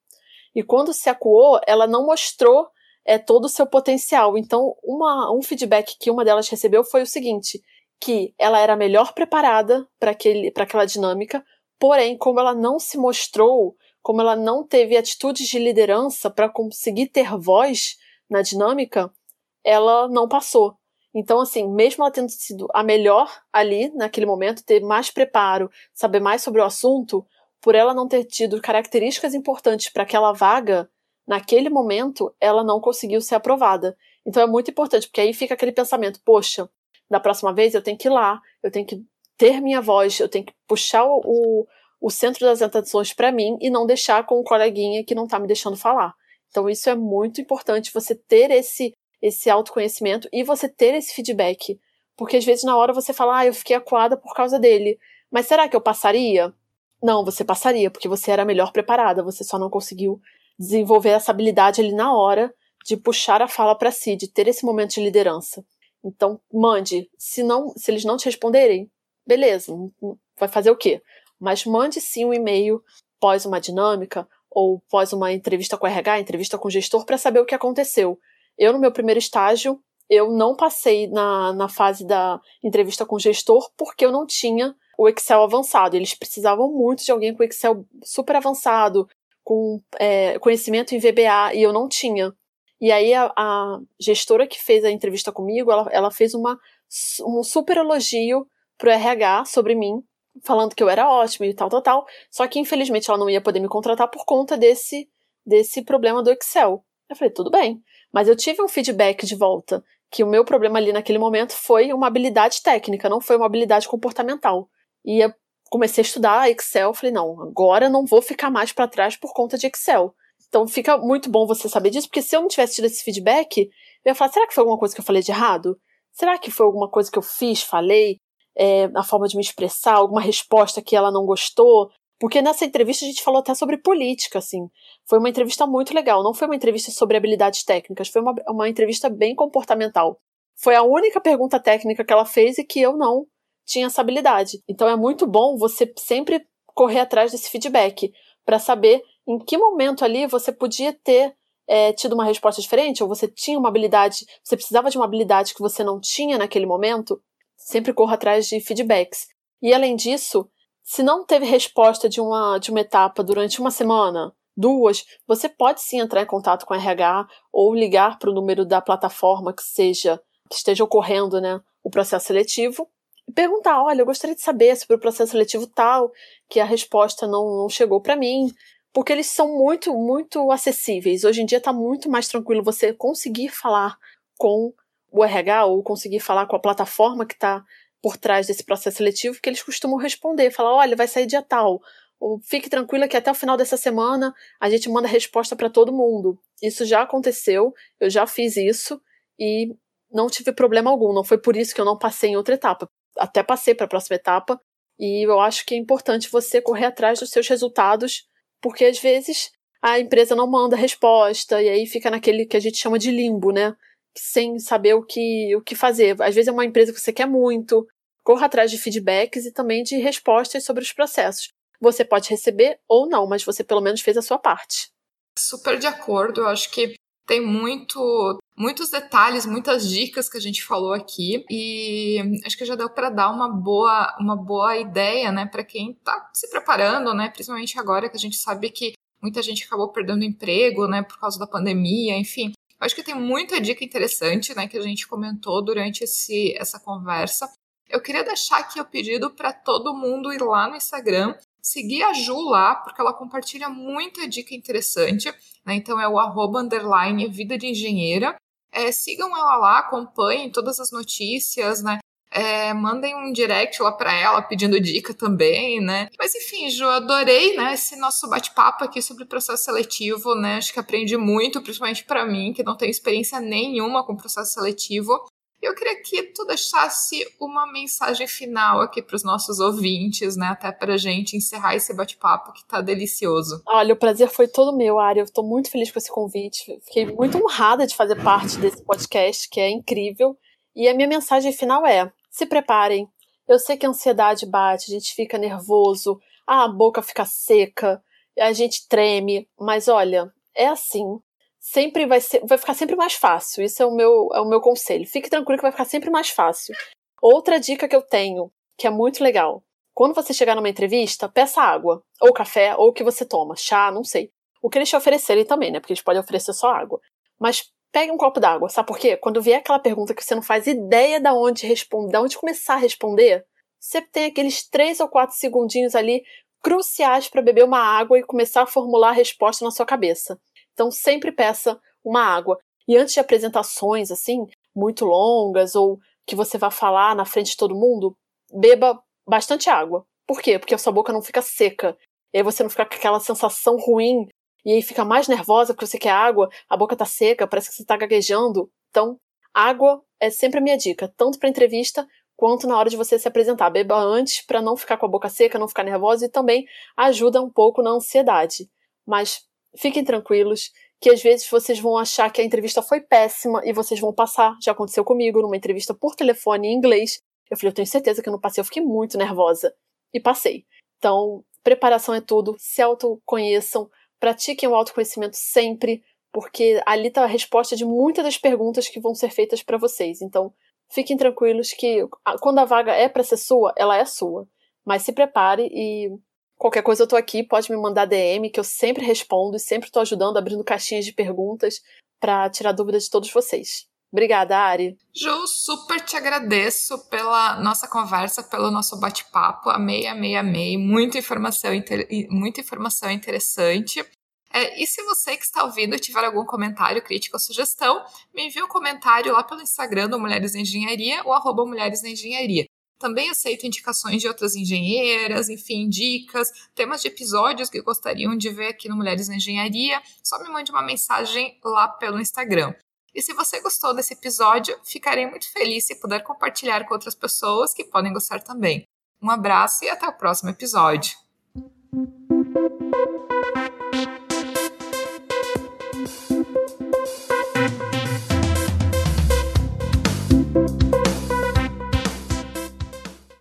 E quando se acuou, ela não mostrou é, todo o seu potencial. Então, uma, um feedback que uma delas recebeu foi o seguinte: que ela era melhor preparada para aquela dinâmica, porém, como ela não se mostrou, como ela não teve atitudes de liderança para conseguir ter voz na dinâmica, ela não passou. Então, assim, mesmo ela tendo sido a melhor ali naquele momento, ter mais preparo, saber mais sobre o assunto, por ela não ter tido características importantes para aquela vaga, naquele momento, ela não conseguiu ser aprovada. Então é muito importante, porque aí fica aquele pensamento: poxa, da próxima vez eu tenho que ir lá, eu tenho que ter minha voz, eu tenho que puxar o, o, centro das atenções para mim e não deixar com o coleguinha que não está me deixando falar. Então isso é muito importante, você ter esse esse autoconhecimento e você ter esse feedback. Porque às vezes na hora você fala, ah, eu fiquei acuada por causa dele. Mas será que eu passaria? Não, você passaria, porque você era melhor preparada, você só não conseguiu desenvolver essa habilidade ali na hora de puxar a fala para si, de ter esse momento de liderança. Então, mande. Se não, se eles não te responderem, beleza, vai fazer o quê? Mas mande sim um e-mail pós uma dinâmica ou pós uma entrevista com o RH, entrevista com o gestor para saber o que aconteceu. Eu, no meu primeiro estágio, eu não passei na, na fase da entrevista com o gestor porque eu não tinha o Excel avançado. Eles precisavam muito de alguém com Excel super avançado, com é, conhecimento em VBA, e eu não tinha. E aí a, a gestora que fez a entrevista comigo, ela, ela fez uma, um super elogio pro RH sobre mim, falando que eu era ótima e tal, tal, tal. Só que infelizmente ela não ia poder me contratar por conta desse, desse problema do Excel. Eu falei, tudo bem. Mas eu tive um feedback de volta que o meu problema ali naquele momento foi uma habilidade técnica, não foi uma habilidade comportamental. E eu comecei a estudar Excel, falei, não, agora não vou ficar mais para trás por conta de Excel. Então fica muito bom você saber disso, porque se eu não tivesse tido esse feedback, eu ia falar, será que foi alguma coisa que eu falei de errado? Será que foi alguma coisa que eu fiz, falei, é, a forma de me expressar, alguma resposta que ela não gostou? Porque nessa entrevista a gente falou até sobre política, assim. Foi uma entrevista muito legal, não foi uma entrevista sobre habilidades técnicas, foi uma, uma entrevista bem comportamental. Foi a única pergunta técnica que ela fez e que eu não tinha essa habilidade. Então é muito bom você sempre correr atrás desse feedback para saber em que momento ali você podia ter é, tido uma resposta diferente, ou você tinha uma habilidade, você precisava de uma habilidade que você não tinha naquele momento. Sempre corra atrás de feedbacks. E além disso, se não teve resposta de uma, de uma etapa durante uma semana, duas, você pode sim entrar em contato com a RH ou ligar para o número da plataforma que seja que esteja ocorrendo né, o processo seletivo e perguntar, olha, eu gostaria de saber sobre o processo seletivo tal, que a resposta não, não chegou para mim, porque eles são muito, muito acessíveis. Hoje em dia está muito mais tranquilo você conseguir falar com o RH ou conseguir falar com a plataforma que está por trás desse processo seletivo, que eles costumam responder, falar, olha, vai sair dia tal, ou fique tranquila que até o final dessa semana a gente manda resposta para todo mundo. Isso já aconteceu, eu já fiz isso e não tive problema algum. Não foi por isso que eu não passei em outra etapa. Até passei para a próxima etapa e eu acho que é importante você correr atrás dos seus resultados, porque às vezes a empresa não manda resposta e aí fica naquele que a gente chama de limbo, né? sem saber o que, o que fazer. Às vezes é uma empresa que você quer muito, corra atrás de feedbacks e também de respostas sobre os processos. Você pode receber ou não, mas você pelo menos fez a sua parte. Super de acordo, eu acho que tem muito muitos detalhes, muitas dicas que a gente falou aqui e acho que já deu para dar uma boa uma boa ideia, né, para quem está se preparando, né, principalmente agora que a gente sabe que muita gente acabou perdendo emprego, né, por causa da pandemia, enfim. Acho que tem muita dica interessante, né, que a gente comentou durante esse, essa conversa. Eu queria deixar aqui o pedido para todo mundo ir lá no Instagram, seguir a Ju lá, porque ela compartilha muita dica interessante, né? Então é o arroba underline vida de engenheira. É, sigam ela lá, acompanhem todas as notícias, né? É, mandem um direct lá para ela pedindo dica também, né? Mas enfim, Ju, adorei, né, esse nosso bate-papo aqui sobre processo seletivo, né? Acho que aprendi muito, principalmente para mim, que não tenho experiência nenhuma com processo seletivo. Eu queria que tu deixasse uma mensagem final aqui para os nossos ouvintes, né? Até para a gente encerrar esse bate-papo que tá delicioso. Olha, o prazer foi todo meu, Ari. Eu estou muito feliz com esse convite. Fiquei muito honrada de fazer parte desse podcast, que é incrível. E a minha mensagem final é: se preparem. Eu sei que a ansiedade bate, a gente fica nervoso, a boca fica seca, a gente treme, mas olha, é assim. Sempre vai ser, vai ficar sempre mais fácil. Isso é o meu, é o meu conselho. Fique tranquilo que vai ficar sempre mais fácil. Outra dica que eu tenho, que é muito legal. Quando você chegar numa entrevista, peça água, ou café, ou o que você toma, chá, não sei. O que eles te oferecerem também, né? Porque eles podem oferecer só água. Mas pegue um copo d'água, sabe por quê? Quando vier aquela pergunta que você não faz ideia de onde responder, de onde começar a responder, você tem aqueles três ou quatro segundinhos ali cruciais para beber uma água e começar a formular a resposta na sua cabeça. Então sempre peça uma água. E antes de apresentações assim, muito longas ou que você vá falar na frente de todo mundo, beba bastante água. Por quê? Porque a sua boca não fica seca. E aí você não fica com aquela sensação ruim e aí fica mais nervosa porque você quer água, a boca tá seca, parece que você tá gaguejando. Então, água é sempre a minha dica, tanto para entrevista quanto na hora de você se apresentar. Beba antes para não ficar com a boca seca, não ficar nervosa e também ajuda um pouco na ansiedade. Mas fiquem tranquilos, que às vezes vocês vão achar que a entrevista foi péssima e vocês vão passar. Já aconteceu comigo numa entrevista por telefone em inglês. Eu falei, eu tenho certeza que eu não passei, eu fiquei muito nervosa. E passei. Então, preparação é tudo, se autoconheçam, Pratiquem o autoconhecimento sempre, porque ali está a resposta de muitas das perguntas que vão ser feitas para vocês. Então, fiquem tranquilos que quando a vaga é para ser sua, ela é sua. Mas se prepare e qualquer coisa eu tô aqui, pode me mandar DM que eu sempre respondo e sempre estou ajudando, abrindo caixinhas de perguntas para tirar dúvidas de todos vocês. Obrigada, Ari. Ju, super te agradeço pela nossa conversa, pelo nosso bate-papo. Amei, amei, amei. Muita informação, muita informação interessante. É, e se você que está ouvindo tiver algum comentário, crítica ou sugestão, me envie um comentário lá pelo Instagram do Mulheres na Engenharia ou arroba Mulheres na Engenharia. Também aceito indicações de outras engenheiras, enfim, dicas, temas de episódios que gostariam de ver aqui no Mulheres na Engenharia. Só me mande uma mensagem lá pelo Instagram. E se você gostou desse episódio, ficarei muito feliz se puder compartilhar com outras pessoas que podem gostar também. Um abraço e até o próximo episódio.